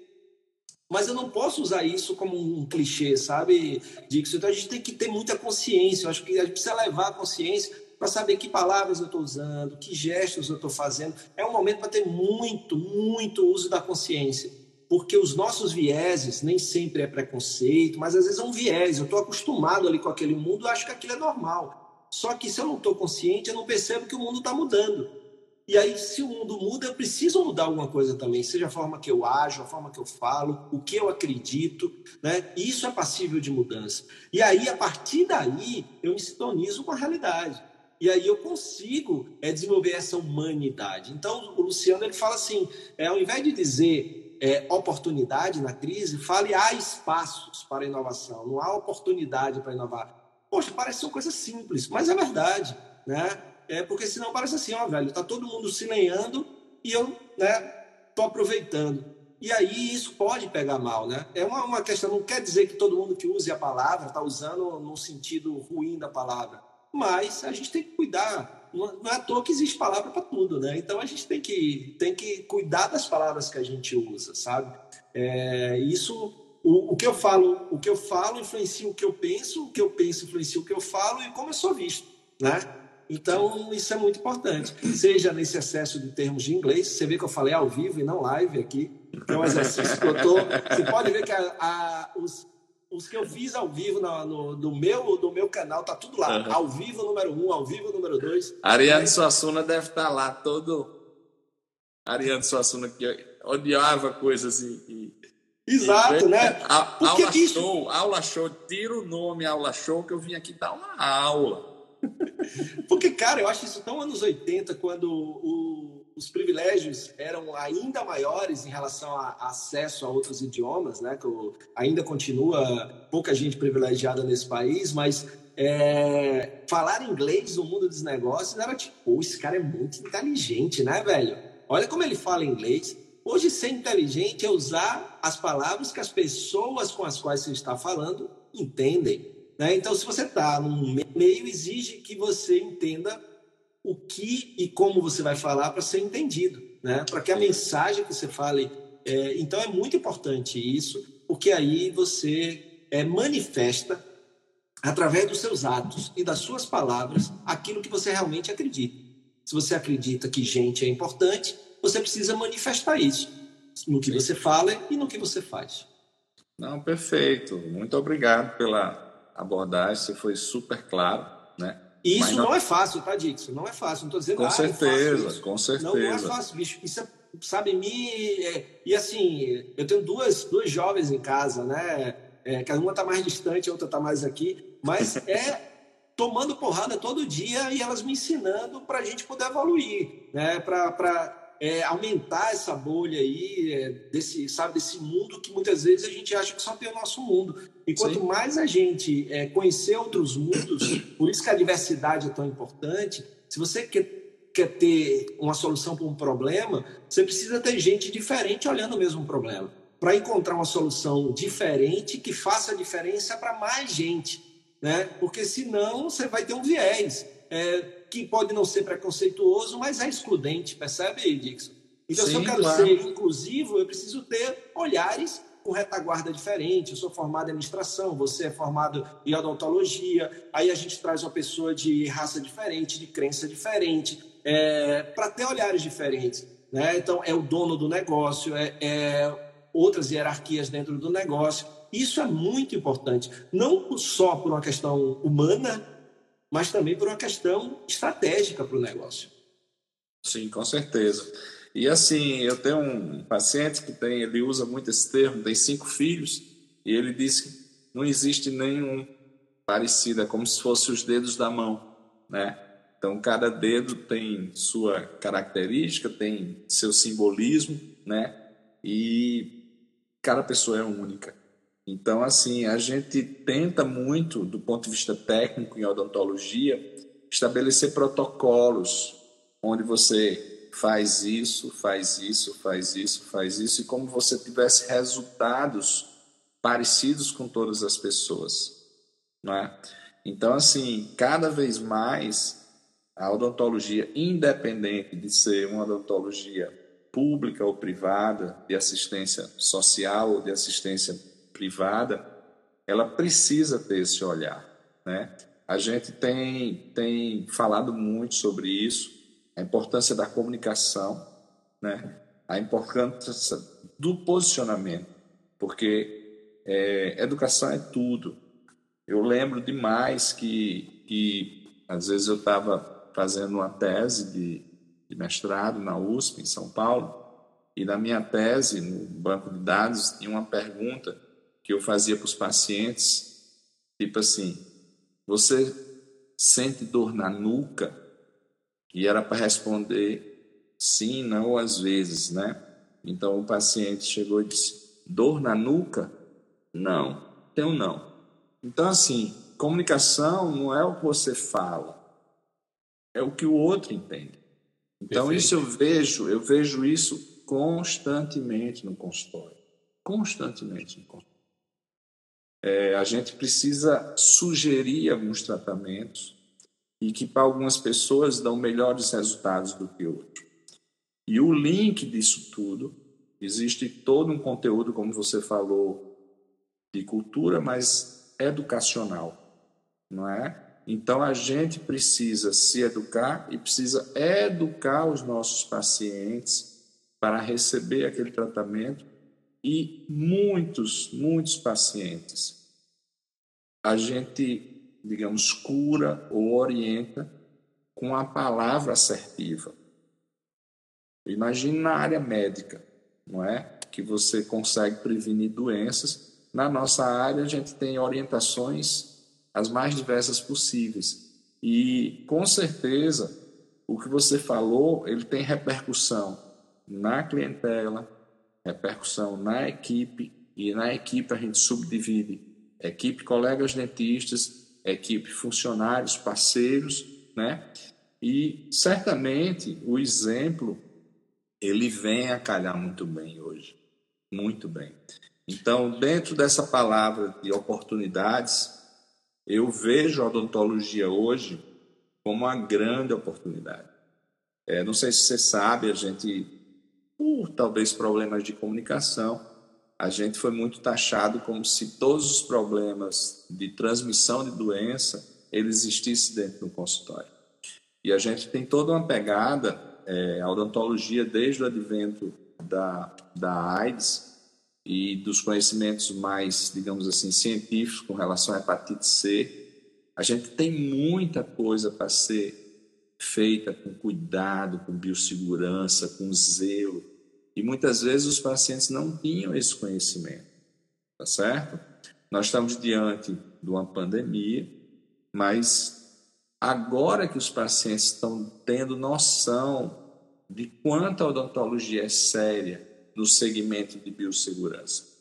Mas eu não posso usar isso como um clichê, sabe, Dixon? Então a gente tem que ter muita consciência. Eu acho que a gente precisa levar a consciência para saber que palavras eu estou usando, que gestos eu estou fazendo. É um momento para ter muito, muito uso da consciência. Porque os nossos vieses nem sempre é preconceito, mas às vezes é um viés. Eu estou acostumado ali com aquele mundo, eu acho que aquilo é normal. Só que se eu não estou consciente, eu não percebo que o mundo está mudando. E aí, se o mundo muda, eu preciso mudar alguma coisa também, seja a forma que eu ajo, a forma que eu falo, o que eu acredito, né? Isso é passível de mudança. E aí, a partir daí, eu me sintonizo com a realidade. E aí eu consigo é, desenvolver essa humanidade. Então, o Luciano ele fala assim: é, ao invés de dizer é, oportunidade na crise, fale há espaços para inovação, não há oportunidade para inovar. Poxa, parece uma coisa simples, mas é verdade, né? É porque senão parece assim, ó, velho, tá todo mundo se lenhando e eu, né, tô aproveitando. E aí isso pode pegar mal, né? É uma, uma questão, não quer dizer que todo mundo que use a palavra está usando no sentido ruim da palavra, mas a gente tem que cuidar. Não é à toa que existe palavra para tudo, né? Então a gente tem que, tem que cuidar das palavras que a gente usa, sabe? É, isso o, o, que eu falo, o que eu falo influencia o que eu penso, o que eu penso influencia o que eu falo e como eu sou visto, né? Então, isso é muito importante. Seja nesse excesso de termos de inglês, você vê que eu falei ao vivo e não live aqui, é um exercício que eu tô. Você pode ver que a, a, os, os que eu fiz ao vivo no, no, do, meu, do meu canal, tá tudo lá. Uhum. Ao vivo número um, ao vivo número dois. Ariane Suassuna deve estar tá lá todo. Ariane Suassuna que odiava coisas e. Exato, e... né? A, aula isso... show, aula show, tira o nome aula show que eu vim aqui dar uma aula. Porque, cara, eu acho isso tão anos 80, quando o, os privilégios eram ainda maiores em relação a, a acesso a outros idiomas, né? Que ainda continua pouca gente privilegiada nesse país, mas é, falar inglês no mundo dos negócios era tipo, esse cara é muito inteligente, né, velho? Olha como ele fala inglês. Hoje, ser inteligente é usar as palavras que as pessoas com as quais você está falando entendem. Né? Então, se você está num meio, exige que você entenda o que e como você vai falar para ser entendido, né? para que a mensagem que você fale. É, então, é muito importante isso, porque aí você é, manifesta, através dos seus atos e das suas palavras, aquilo que você realmente acredita. Se você acredita que gente é importante, você precisa manifestar isso no que você fala e no que você faz. Não, perfeito. Muito obrigado pela abordagem, você foi super claro, né? E isso não... não... é fácil, tá, Dixon? Não é fácil. Não estou dizendo Com ah, certeza, com certeza. Não, não é fácil, bicho. Isso é, sabe, me. É, e assim, eu tenho duas, duas jovens em casa, né? É, que uma está mais distante, a outra está mais aqui. Mas é tomando porrada todo dia e elas me ensinando para a gente poder evoluir, né? Para é, aumentar essa bolha aí, é, desse, sabe, desse mundo que muitas vezes a gente acha que só tem o nosso mundo. E quanto Sim. mais a gente é, conhecer outros mundos, por isso que a diversidade é tão importante, se você quer, quer ter uma solução para um problema, você precisa ter gente diferente olhando o mesmo problema. Para encontrar uma solução diferente que faça diferença para mais gente. Né? Porque senão você vai ter um viés. É, que pode não ser preconceituoso, mas é excludente, percebe, Dixon? Então, Sim, se eu quero claro. ser inclusivo, eu preciso ter olhares com retaguarda diferente. Eu sou formado em administração, você é formado em odontologia, aí a gente traz uma pessoa de raça diferente, de crença diferente, é, para ter olhares diferentes. Né? Então, é o dono do negócio, é, é outras hierarquias dentro do negócio. Isso é muito importante, não só por uma questão humana, mas também por uma questão estratégica para o negócio. Sim, com certeza. E assim, eu tenho um paciente que tem, ele usa muito esse termo, tem cinco filhos, e ele diz que não existe nenhum parecido, é como se fosse os dedos da mão, né? Então, cada dedo tem sua característica, tem seu simbolismo, né? E cada pessoa é única. Então, assim, a gente tenta muito, do ponto de vista técnico em odontologia, estabelecer protocolos onde você faz isso, faz isso, faz isso, faz isso, e como você tivesse resultados parecidos com todas as pessoas, não é? Então, assim, cada vez mais a odontologia, independente de ser uma odontologia pública ou privada, de assistência social ou de assistência privada, ela precisa ter esse olhar, né? A gente tem, tem falado muito sobre isso, a importância da comunicação, né? a importância do posicionamento, porque é, educação é tudo. Eu lembro demais que, que às vezes eu estava fazendo uma tese de, de mestrado na USP, em São Paulo, e na minha tese, no banco de dados, tinha uma pergunta que eu fazia para os pacientes, tipo assim, você sente dor na nuca? E era para responder sim, não, às vezes, né? Então o paciente chegou e disse: dor na nuca? Não, tenho não. Então, assim, comunicação não é o que você fala, é o que o outro entende. Então, Perfeito. isso eu vejo, eu vejo isso constantemente no consultório. Constantemente no consultório. É, a gente precisa sugerir alguns tratamentos e que para algumas pessoas dão melhores resultados do que outros. E o link disso tudo, existe todo um conteúdo, como você falou, de cultura, mas educacional, não é? Então a gente precisa se educar e precisa educar os nossos pacientes para receber aquele tratamento e muitos, muitos pacientes, a gente, digamos, cura ou orienta com a palavra assertiva. Imagine na área médica, não é? Que você consegue prevenir doenças. Na nossa área, a gente tem orientações as mais diversas possíveis. E, com certeza, o que você falou, ele tem repercussão na clientela, repercussão na equipe, e na equipe a gente subdivide equipe colegas dentistas, equipe funcionários, parceiros, né? E certamente o exemplo ele vem a calhar muito bem hoje, muito bem. Então, dentro dessa palavra de oportunidades, eu vejo a odontologia hoje como uma grande oportunidade. É, não sei se você sabe, a gente por talvez problemas de comunicação, a gente foi muito taxado como se todos os problemas de transmissão de doença ele existisse dentro do consultório. E a gente tem toda uma pegada, é, a odontologia desde o advento da, da AIDS e dos conhecimentos mais, digamos assim, científicos com relação à hepatite C, a gente tem muita coisa para ser feita com cuidado, com biossegurança, com zelo. E muitas vezes os pacientes não tinham esse conhecimento, tá certo? Nós estamos diante de uma pandemia, mas agora que os pacientes estão tendo noção de quanto a odontologia é séria no segmento de biossegurança.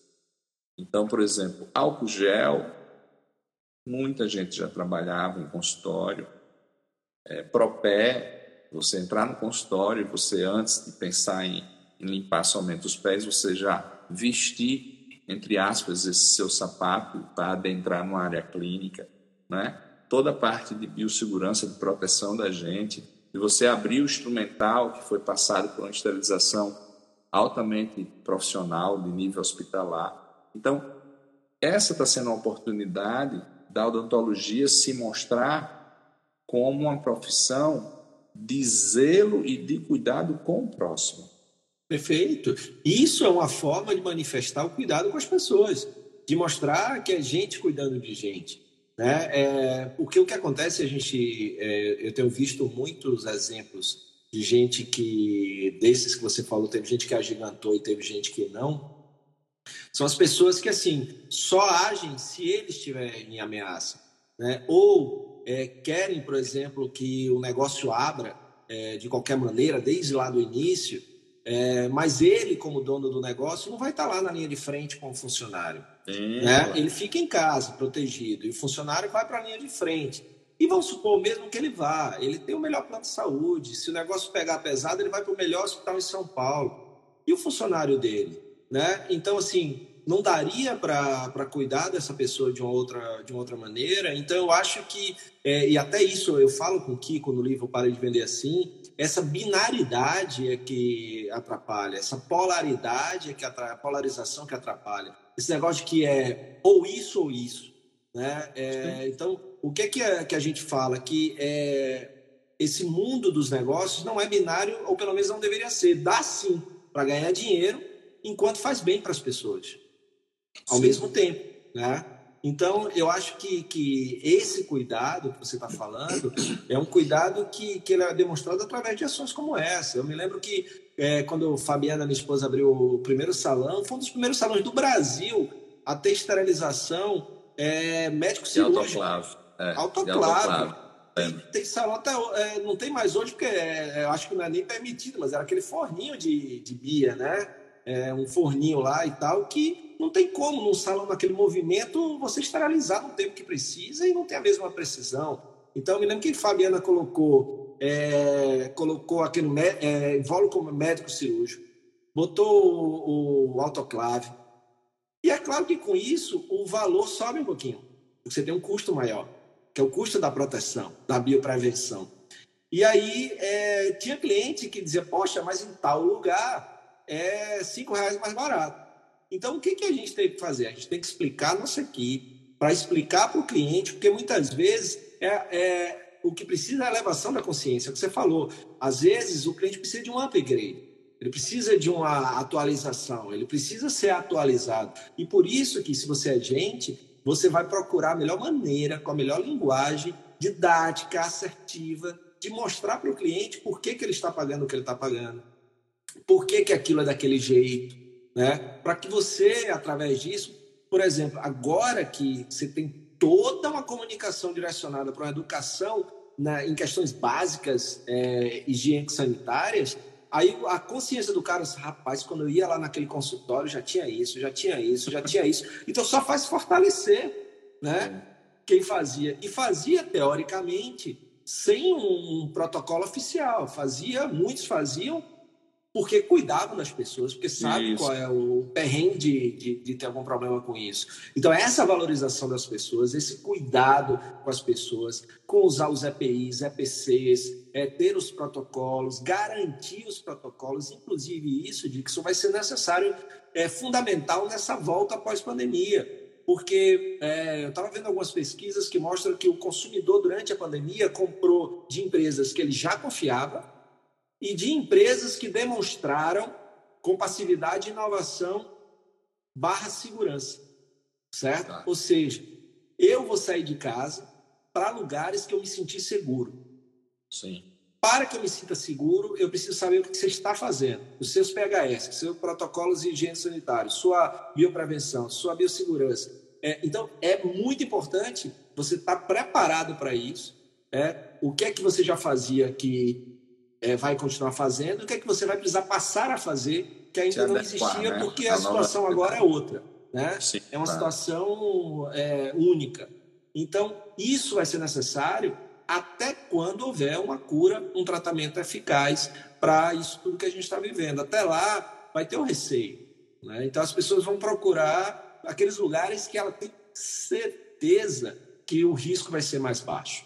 Então, por exemplo, álcool gel, muita gente já trabalhava em consultório, é, propé, você entrar no consultório, você antes de pensar em, limpar somente os pés, você já vestir, entre aspas, esse seu sapato para adentrar numa área clínica, né? Toda a parte de biossegurança, de proteção da gente, de você abrir o instrumental que foi passado por uma esterilização altamente profissional, de nível hospitalar. Então, essa está sendo uma oportunidade da odontologia se mostrar como uma profissão de zelo e de cuidado com o próximo. Perfeito. Isso é uma forma de manifestar o cuidado com as pessoas, de mostrar que é gente cuidando de gente. Né? É, porque o que acontece, a gente, é, eu tenho visto muitos exemplos de gente que, desses que você falou, teve gente que agigantou e teve gente que não, são as pessoas que, assim, só agem se eles estiverem em ameaça, né? Ou é, querem, por exemplo, que o negócio abra é, de qualquer maneira, desde lá do início, é, mas ele, como dono do negócio, não vai estar lá na linha de frente com o funcionário. Sim, né? Ele fica em casa, protegido, e o funcionário vai para a linha de frente. E vamos supor mesmo que ele vá, ele tem o melhor plano de saúde. Se o negócio pegar pesado, ele vai para o melhor hospital em São Paulo. E o funcionário dele? Né? Então, assim, não daria para cuidar dessa pessoa de uma outra, de uma outra maneira. Então, eu acho que, é, e até isso eu falo com o Kiko no livro Para de Vender Assim, essa binaridade é que atrapalha, essa polaridade é que atrapalha, polarização que atrapalha. Esse negócio de que é ou isso ou isso. Né? É, então, o que, é que, a, que a gente fala? Que é, esse mundo dos negócios não é binário, ou pelo menos não deveria ser. Dá sim para ganhar dinheiro enquanto faz bem para as pessoas, ao sim. mesmo tempo. Né? Então, eu acho que, que esse cuidado que você está falando é um cuidado que, que ele é demonstrado através de ações como essa. Eu me lembro que é, quando Fabiana, minha esposa, abriu o primeiro salão, foi um dos primeiros salões do Brasil a ter esterilização é, médico cirúrgico. Autoclave. É, autoclave. Tem, tem, salão até, é, não tem mais hoje, porque é, eu acho que não é nem permitido, mas era aquele forninho de, de Bia, né? É, um forninho lá e tal, que não tem como, num salão naquele movimento, você esterilizar no tempo que precisa e não tem a mesma precisão. Então, eu me lembro que Fabiana colocou, é, colocou aquele é, invólucro médico cirúrgico, botou o, o autoclave. E é claro que com isso o valor sobe um pouquinho. Você tem um custo maior, que é o custo da proteção, da bioprevenção. E aí é, tinha cliente que dizia, poxa, mas em tal lugar é cinco reais mais barato. Então, o que, que a gente tem que fazer? A gente tem que explicar a nossa equipe, para explicar para o cliente, porque muitas vezes é, é, o que precisa é a elevação da consciência, é o que você falou. Às vezes, o cliente precisa de um upgrade, ele precisa de uma atualização, ele precisa ser atualizado. E por isso que, se você é gente, você vai procurar a melhor maneira, com a melhor linguagem, didática, assertiva, de mostrar para o cliente por que, que ele está pagando o que ele está pagando, por que, que aquilo é daquele jeito, né? Para que você, através disso, por exemplo, agora que você tem toda uma comunicação direcionada para a educação né, em questões básicas, é, higiênico-sanitárias, aí a consciência do cara, rapaz, quando eu ia lá naquele consultório já tinha isso, já tinha isso, já tinha isso. Então só faz fortalecer, né? Quem fazia e fazia teoricamente sem um, um protocolo oficial, fazia, muitos faziam porque cuidavam das pessoas, porque sabem qual é o perrengue de, de, de, ter algum problema com isso. Então, essa valorização das pessoas, esse cuidado com as pessoas, com usar os EPIs, EPCs, é, ter os protocolos, garantir os protocolos, inclusive isso, de que isso vai ser necessário, é fundamental nessa volta após-pandemia. Porque é, eu estava vendo algumas pesquisas que mostram que o consumidor, durante a pandemia, comprou de empresas que ele já confiava, e de empresas que demonstraram compassividade e inovação barra segurança, certo? Tá. Ou seja, eu vou sair de casa para lugares que eu me sentir seguro. Sim. Para que eu me sinta seguro, eu preciso saber o que você está fazendo. Os seus PHS, seus protocolos de higiene sanitária, sua bioprevenção, sua biossegurança. É, então, é muito importante você estar preparado para isso. É, o que é que você já fazia que é, vai continuar fazendo, o que é que você vai precisar passar a fazer que ainda não existia, né? porque a, situação agora é outra. Né? É uma situação é, única. Então, isso vai ser necessário até quando houver uma cura, um tratamento eficaz para isso tudo que a gente está vivendo. Até lá, vai ter o receio. Né? Então, as pessoas vão procurar aqueles lugares que ela tem certeza que o risco vai ser mais baixo.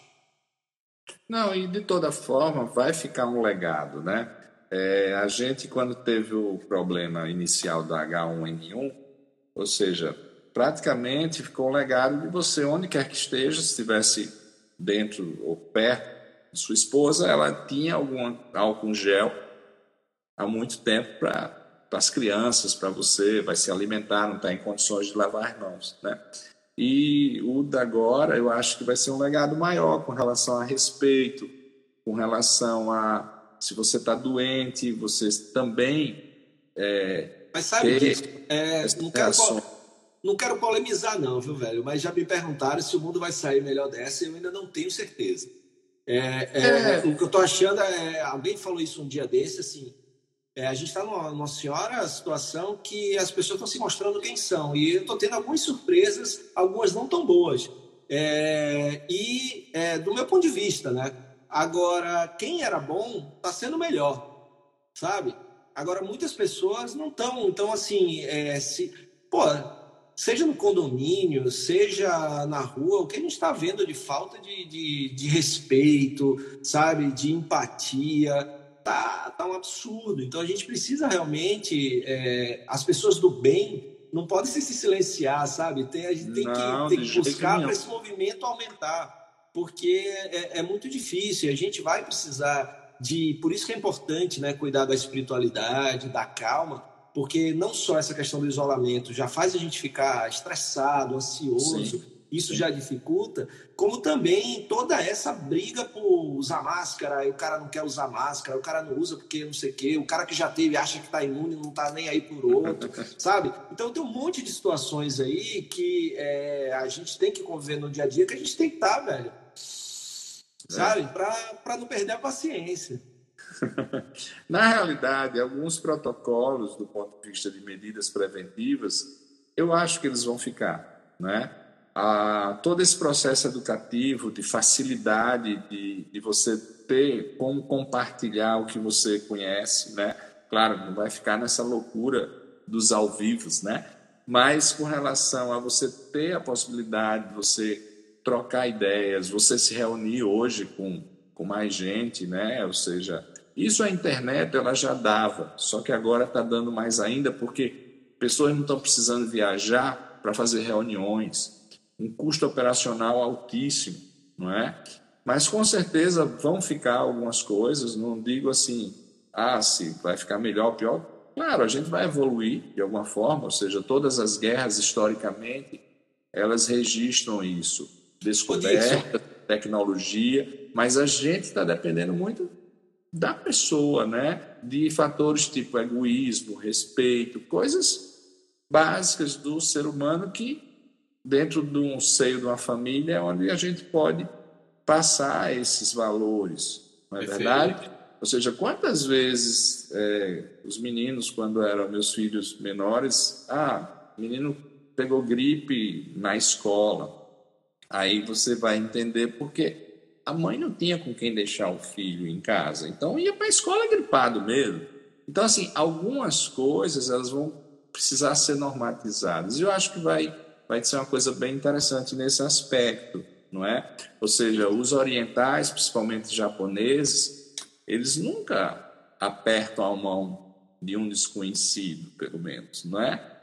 Não, e de toda forma vai ficar um legado, né? É, a gente, quando teve o problema inicial da H1N1, ou seja, praticamente ficou um legado de você, onde quer que esteja, se estivesse dentro ou perto de sua esposa, ela tinha algum álcool gel há muito tempo para as crianças, para você, vai se alimentar, não está em condições de lavar as mãos, né? E o da agora, eu acho que vai ser um legado maior com relação a respeito, com relação a Se você está doente, você também. É, Mas sabe disso? É, não, quero, não quero polemizar, não, viu, velho? Mas já me perguntaram se o mundo vai sair melhor dessa e eu ainda não tenho certeza. É, é, é. O que eu estou achando é. Alguém falou isso um dia desse, assim. É, a gente está numa, numa senhora situação que as pessoas estão se mostrando quem são. E eu estou tendo algumas surpresas, algumas não tão boas. É, e é, do meu ponto de vista, né? Agora, quem era bom está sendo melhor, sabe? Agora, muitas pessoas não estão. Então, assim, é, se, pô, seja no condomínio, seja na rua, o que a gente está vendo de falta de, de, de, respeito, sabe, de empatia, tá, tá um absurdo. Então a gente precisa realmente, é, as pessoas do bem não podem se silenciar, sabe? Tem, a gente tem não, que, tem que buscar para esse movimento aumentar, porque é, é muito difícil. A gente vai precisar de, por isso que é importante, né, cuidar da espiritualidade, da calma porque não só essa questão do isolamento já faz a gente ficar estressado, ansioso, sim, isso já dificulta, como também toda essa briga por usar máscara, e o cara não quer usar máscara, o cara não usa porque não sei o quê, o cara que já teve acha que está imune não está nem aí por outro, sabe? Então tem um monte de situações aí que é, a gente tem que conviver no dia a dia que a gente tem que estar, tá, velho. Sabe? É. Para não perder a paciência. Na realidade, alguns protocolos, do ponto de vista de medidas preventivas, eu acho que eles vão ficar. Né? Ah, todo esse processo educativo de facilidade de, de você ter como compartilhar o que você conhece, né? Claro, não vai ficar nessa loucura dos ao vivos, né? Mas com relação a você ter a possibilidade de você trocar ideias, você se reunir hoje com, com mais gente, né? Ou seja, isso a internet ela já dava, só que agora está dando mais ainda porque pessoas não estão precisando viajar para fazer reuniões, um custo operacional altíssimo, não é? Mas com certeza vão ficar algumas coisas, não digo assim, ah, se vai ficar melhor ou pior. Claro, a gente vai evoluir de alguma forma, ou seja, todas as guerras historicamente elas registram isso, descoberta, tecnologia, mas a gente está dependendo muito da pessoa, né? De fatores tipo egoísmo, respeito, coisas básicas do ser humano que dentro de um seio de uma família é onde a gente pode passar esses valores, não é Perfeito. verdade? Ou seja, quantas vezes é, os meninos, quando eram meus filhos menores, ah, menino pegou gripe na escola. Aí você vai entender por quê a mãe não tinha com quem deixar o filho em casa, então ia para a escola gripado mesmo. Então, assim, algumas coisas elas vão precisar ser normatizadas. E eu acho que vai, vai ser uma coisa bem interessante nesse aspecto, não é? Ou seja, os orientais, principalmente japoneses, eles nunca apertam a mão de um desconhecido, pelo menos, não é?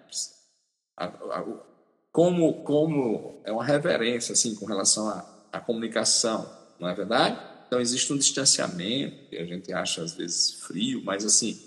Como, como é uma reverência assim com relação à, à comunicação não é verdade? Então existe um distanciamento que a gente acha às vezes frio, mas assim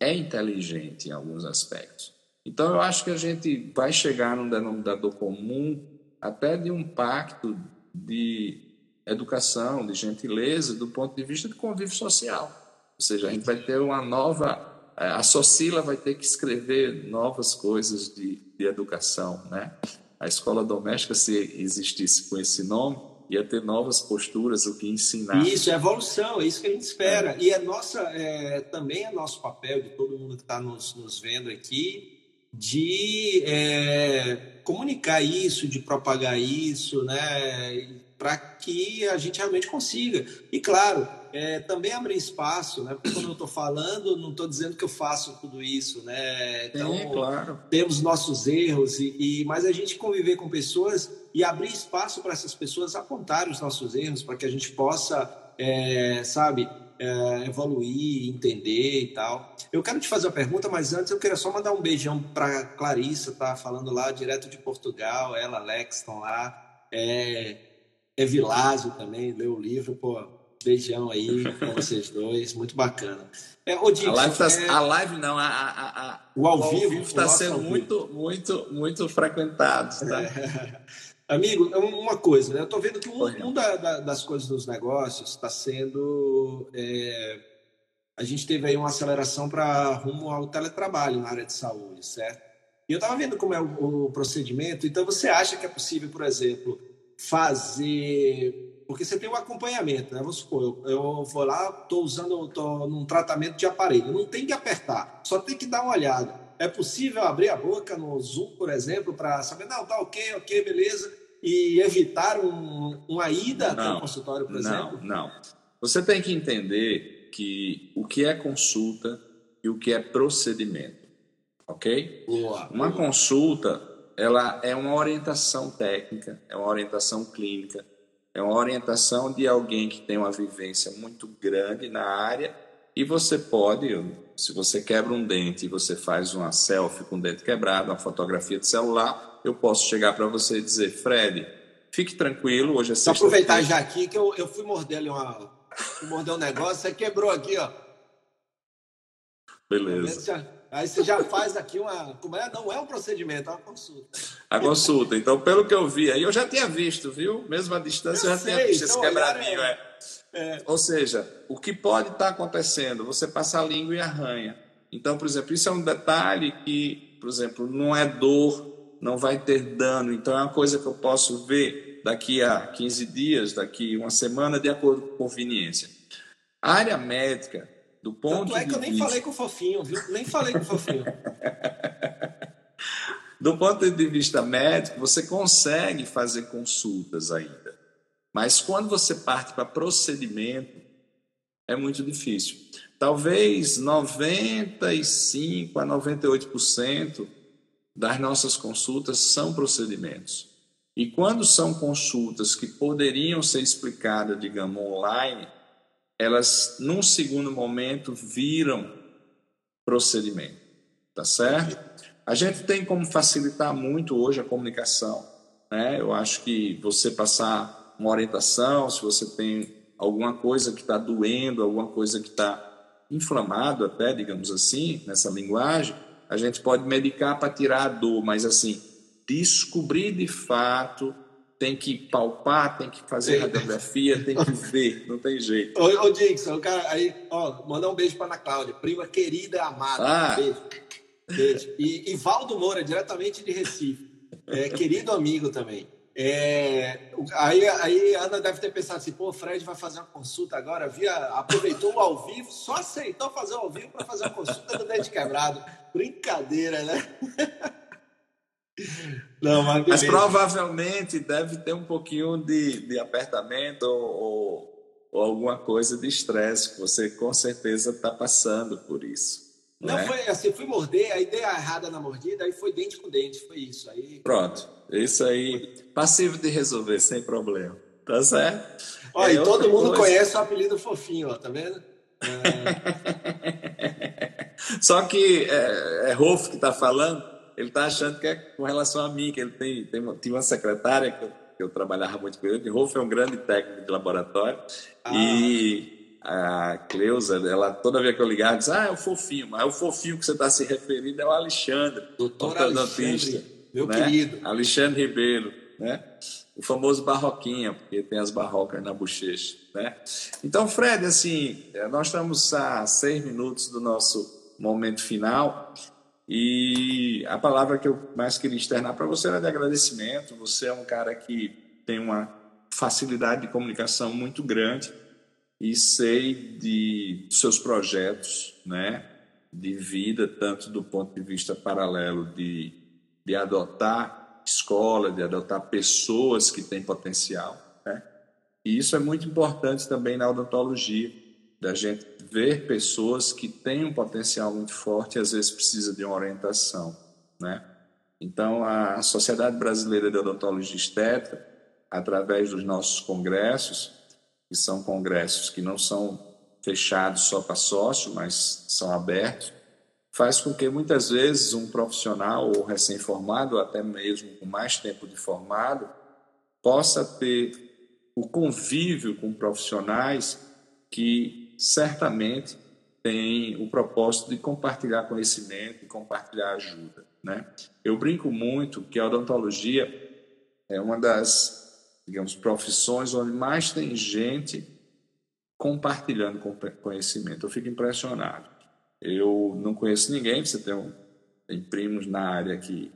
é inteligente em alguns aspectos. Então eu acho que a gente vai chegar num denominador comum até de um pacto de educação, de gentileza, do ponto de vista de convívio social. Ou seja, a gente vai ter uma nova. Eh, a Socila vai ter que escrever novas coisas de, de educação. Né? A escola doméstica, se existisse com esse nome, ia ter novas posturas, o que ensinar. Isso, é evolução, é isso que a gente espera. É. E é nossa, é, também é nosso papel, de todo mundo que está nos, nos vendo aqui, de é, comunicar isso, de propagar isso, né, para que a gente realmente consiga. E claro, é, também abrir espaço, né? Porque quando eu estou falando, não estou dizendo que eu faço tudo isso, né? Então, claro. temos nossos erros, e, e, mas a gente conviver com pessoas e abrir espaço para essas pessoas apontarem os nossos erros, para que a gente possa, é, sabe, é, evoluir, entender e tal. Eu quero te fazer uma pergunta, mas antes eu queria só mandar um beijão para Clarissa, tá falando lá direto de Portugal, ela, Alex, estão lá. É, é Vilásio também, leu o livro, pô, beijão aí com vocês dois, muito bacana. É, ô, Dixon, a, live tá, é... a live não, a, a, a o ao vivo está sendo muito, muito, muito frequentado. Tá? É. Amigo, é uma coisa, né? Eu estou vendo que um, um da, da, das coisas dos negócios está sendo é, a gente teve aí uma aceleração para rumo ao teletrabalho na área de saúde, certo? E eu estava vendo como é o, o, procedimento. Então, você acha que é possível, por exemplo, fazer. Porque você tem um acompanhamento, né? Vamos supor, eu, eu vou lá, estou usando, estou num tratamento de aparelho. Não tem que apertar, só tem que dar uma olhada. É possível abrir a boca no Zoom, por exemplo, para saber, não, tá ok, ok, beleza, e evitar um, uma ida não, até o consultório, por não, exemplo? Não, não. Você tem que entender que o que é consulta e o que é procedimento, ok? Boa, uma boa. consulta, ela é uma orientação técnica, é uma orientação clínica, é uma orientação de alguém que tem uma vivência muito grande na área e você pode, se você quebra um dente e você faz uma selfie com o dente quebrado, uma fotografia de celular, eu posso chegar para você e dizer, Fred, fique tranquilo, hoje é sexta aproveitar já aqui que eu, eu fui morder ali uma, mordeu um negócio, você quebrou aqui, ó. Beleza. Aí você já faz aqui uma. Como é? Não é um procedimento, é uma consulta. A consulta. Então, pelo que eu vi aí, eu já tinha visto, viu? Mesmo à distância, eu, eu já sei, tinha visto então, esse quebradinho. É... É. Ou seja, o que pode estar acontecendo? Você passa a língua e arranha. Então, por exemplo, isso é um detalhe que, por exemplo, não é dor, não vai ter dano. Então, é uma coisa que eu posso ver daqui a 15 dias, daqui uma semana, de acordo com conveniência. A área médica, do ponto Tanto é que eu nem vista... falei com o Fofinho, viu? Nem falei com o Fofinho. do ponto de vista médico, você consegue fazer consultas ainda. Mas quando você parte para procedimento, é muito difícil. Talvez 95 a 98% das nossas consultas são procedimentos. E quando são consultas que poderiam ser explicadas, digamos, online, elas, num segundo momento, viram procedimento. Tá certo? A gente tem como facilitar muito hoje a comunicação. Né? Eu acho que você passar uma orientação, se você tem alguma coisa que está doendo, alguma coisa que está inflamado até, digamos assim, nessa linguagem, a gente pode medicar para tirar a dor, mas assim, descobrir de fato, tem que palpar, tem que fazer radiografia, tem que ver, não tem jeito. Ô, ô Dixon, cara, aí, ó, mandar um beijo para Ana Cláudia, prima querida e amada. Ah. Beijo. Beijo. E, e Valdo Moura, diretamente de Recife. É, querido amigo também. É, aí, aí a Ana deve ter pensado assim, pô, o Fred vai fazer uma consulta agora, via, aproveitou o ao vivo, só aceitou fazer o ao vivo para fazer uma consulta do dente quebrado. Brincadeira, né? Não, mas, mas, provavelmente deve ter um pouquinho de, de apertamento ou, ou alguma coisa de estresse, que você com certeza está passando por isso. Não, né? foi assim, fui morder, aí dei a errada na mordida, aí foi dente com dente, foi isso. Aí... Pronto, isso aí, passivo de resolver, sem problema. Tá certo? Olha, é e todo mundo coisa... conhece o apelido fofinho, ó, tá vendo? É... Só que é, é Rolf que está falando, ele está achando que é com relação a mim, que ele tem, tem tinha uma secretária que eu, que eu trabalhava muito com ele, que Rolf é um grande técnico de laboratório, ah. e a Cleusa, ela, toda vez que eu ligava, diz, ah, é o fofinho, mas o fofinho que você está se referindo é o Alexandre, doutor Alexandre, meu né? querido. Alexandre Ribeiro, né? o famoso barroquinha, porque tem as barrocas na bochecha, né? Então, Fred, assim, nós estamos a seis minutos do nosso momento final e a palavra que eu mais queria externar para você era de agradecimento. Você é um cara que tem uma facilidade de comunicação muito grande e sei de seus projetos, né, de vida, tanto do ponto de vista paralelo de, de adotar escola, de adotar pessoas que têm potencial, né? E isso é muito importante também na odontologia, da gente ver pessoas que têm um potencial muito forte e às vezes precisa de uma orientação, né? Então, a Sociedade Brasileira de Odontologia Estética, através dos nossos congressos, que são congressos que não são fechados só para sócio, mas são abertos, faz com que muitas vezes um profissional ou recém-formado, ou até mesmo com mais tempo de formado, possa ter o convívio com profissionais que certamente tem o propósito de compartilhar conhecimento e compartilhar ajuda. Né? Eu brinco muito que a odontologia é uma das, digamos, profissões onde mais tem gente compartilhando conhecimento. Eu fico impressionado. Eu não conheço ninguém, você tem, um, tem primos na área que.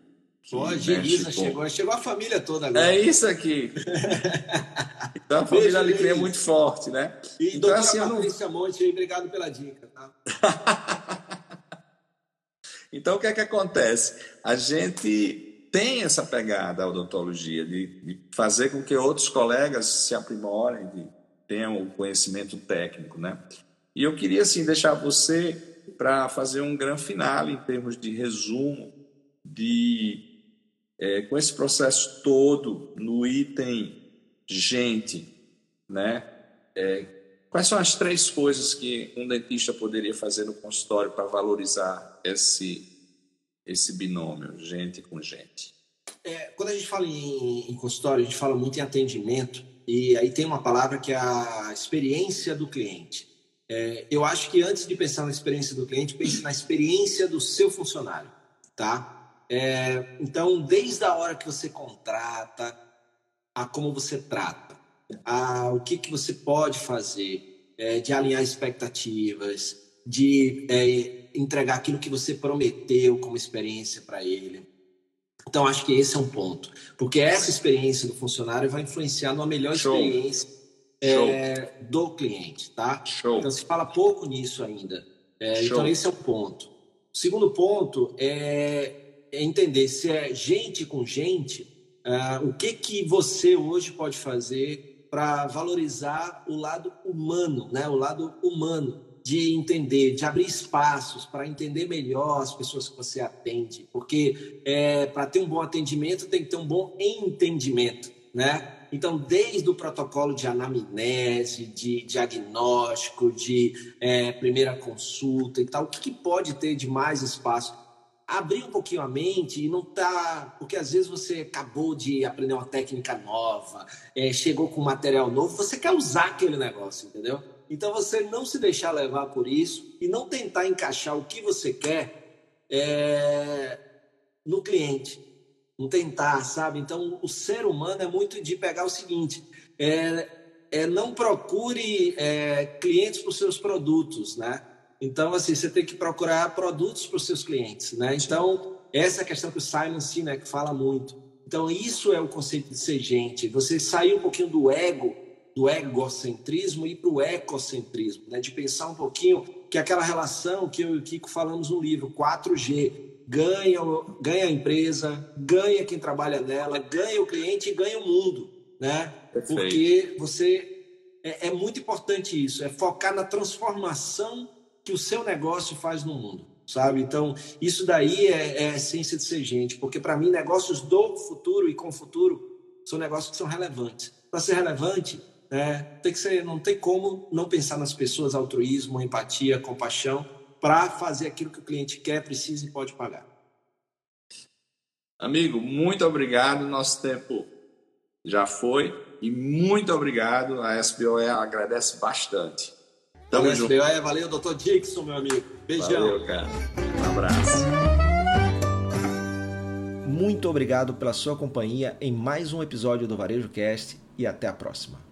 Elisa com... chegou, chegou a família toda agora. É isso aqui. então a família ali é muito forte, né? E então, doutora assim, Patrícia não... Monte, obrigado pela dica. Tá? então o que é que acontece? A gente tem essa pegada a odontologia de, de fazer com que outros colegas se aprimorem, de, tenham o conhecimento técnico, né? E eu queria assim deixar você para fazer um grande final em termos de resumo de é, com esse processo todo no item gente, né? É, quais são as três coisas que um dentista poderia fazer no consultório para valorizar esse esse binômio, gente com gente? É, quando a gente fala em, em consultório, a gente fala muito em atendimento, e aí tem uma palavra que é a experiência do cliente. É, eu acho que antes de pensar na experiência do cliente, pense na experiência do seu funcionário, tá? É, então, desde a hora que você contrata, a como você trata, a o que, que você pode fazer, é, de alinhar expectativas, de é, entregar aquilo que você prometeu como experiência para ele. Então, acho que esse é um ponto. Porque essa experiência do funcionário vai influenciar numa melhor Show. experiência é, do cliente, tá? Show. Então, se fala pouco nisso ainda. É, então, esse é o ponto. O segundo ponto é, é entender se é gente com gente, uh, o que, que você hoje pode fazer para valorizar o lado humano, né? O lado humano de entender, de abrir espaços para entender melhor as pessoas que você atende, porque é, para ter um bom atendimento tem que ter um bom entendimento, né? Então, desde o protocolo de anamnese, de diagnóstico, de é, primeira consulta e tal, o que, que pode ter de mais espaço? Abrir um pouquinho a mente e não tá. Porque às vezes você acabou de aprender uma técnica nova, é, chegou com material novo, você quer usar aquele negócio, entendeu? Então, você não se deixar levar por isso e não tentar encaixar o que você quer é, no cliente. Não tentar, sabe? Então, o ser humano é muito de pegar o seguinte: é, é não procure é, clientes para os seus produtos, né? Então, assim, você tem que procurar produtos para os seus clientes, né? Então, essa é a questão que o Simon Sinek fala muito. Então, isso é o conceito de ser gente. Você sair um pouquinho do ego do egocentrismo e para o ecocentrismo, né? de pensar um pouquinho que aquela relação que eu e o Kiko falamos no livro, 4G, ganha, ganha a empresa, ganha quem trabalha nela, ganha o cliente e ganha o mundo, né? Porque você é, é muito importante isso, é focar na transformação que o seu negócio faz no mundo, sabe? Então, isso daí é, é a essência de ser gente, porque para mim, negócios do futuro e com o futuro são negócios que são relevantes. Para ser relevante, é, tem que ser, não tem como não pensar nas pessoas, altruísmo, empatia, compaixão, para fazer aquilo que o cliente quer, precisa e pode pagar. Amigo, muito obrigado. Nosso tempo já foi e muito obrigado. A SBOE agradece bastante. Tamo valeu, junto. SBOE, valeu, doutor Dixon, meu amigo. Beijão. Valeu, cara. Um abraço. Muito obrigado pela sua companhia em mais um episódio do Varejo Cast e até a próxima.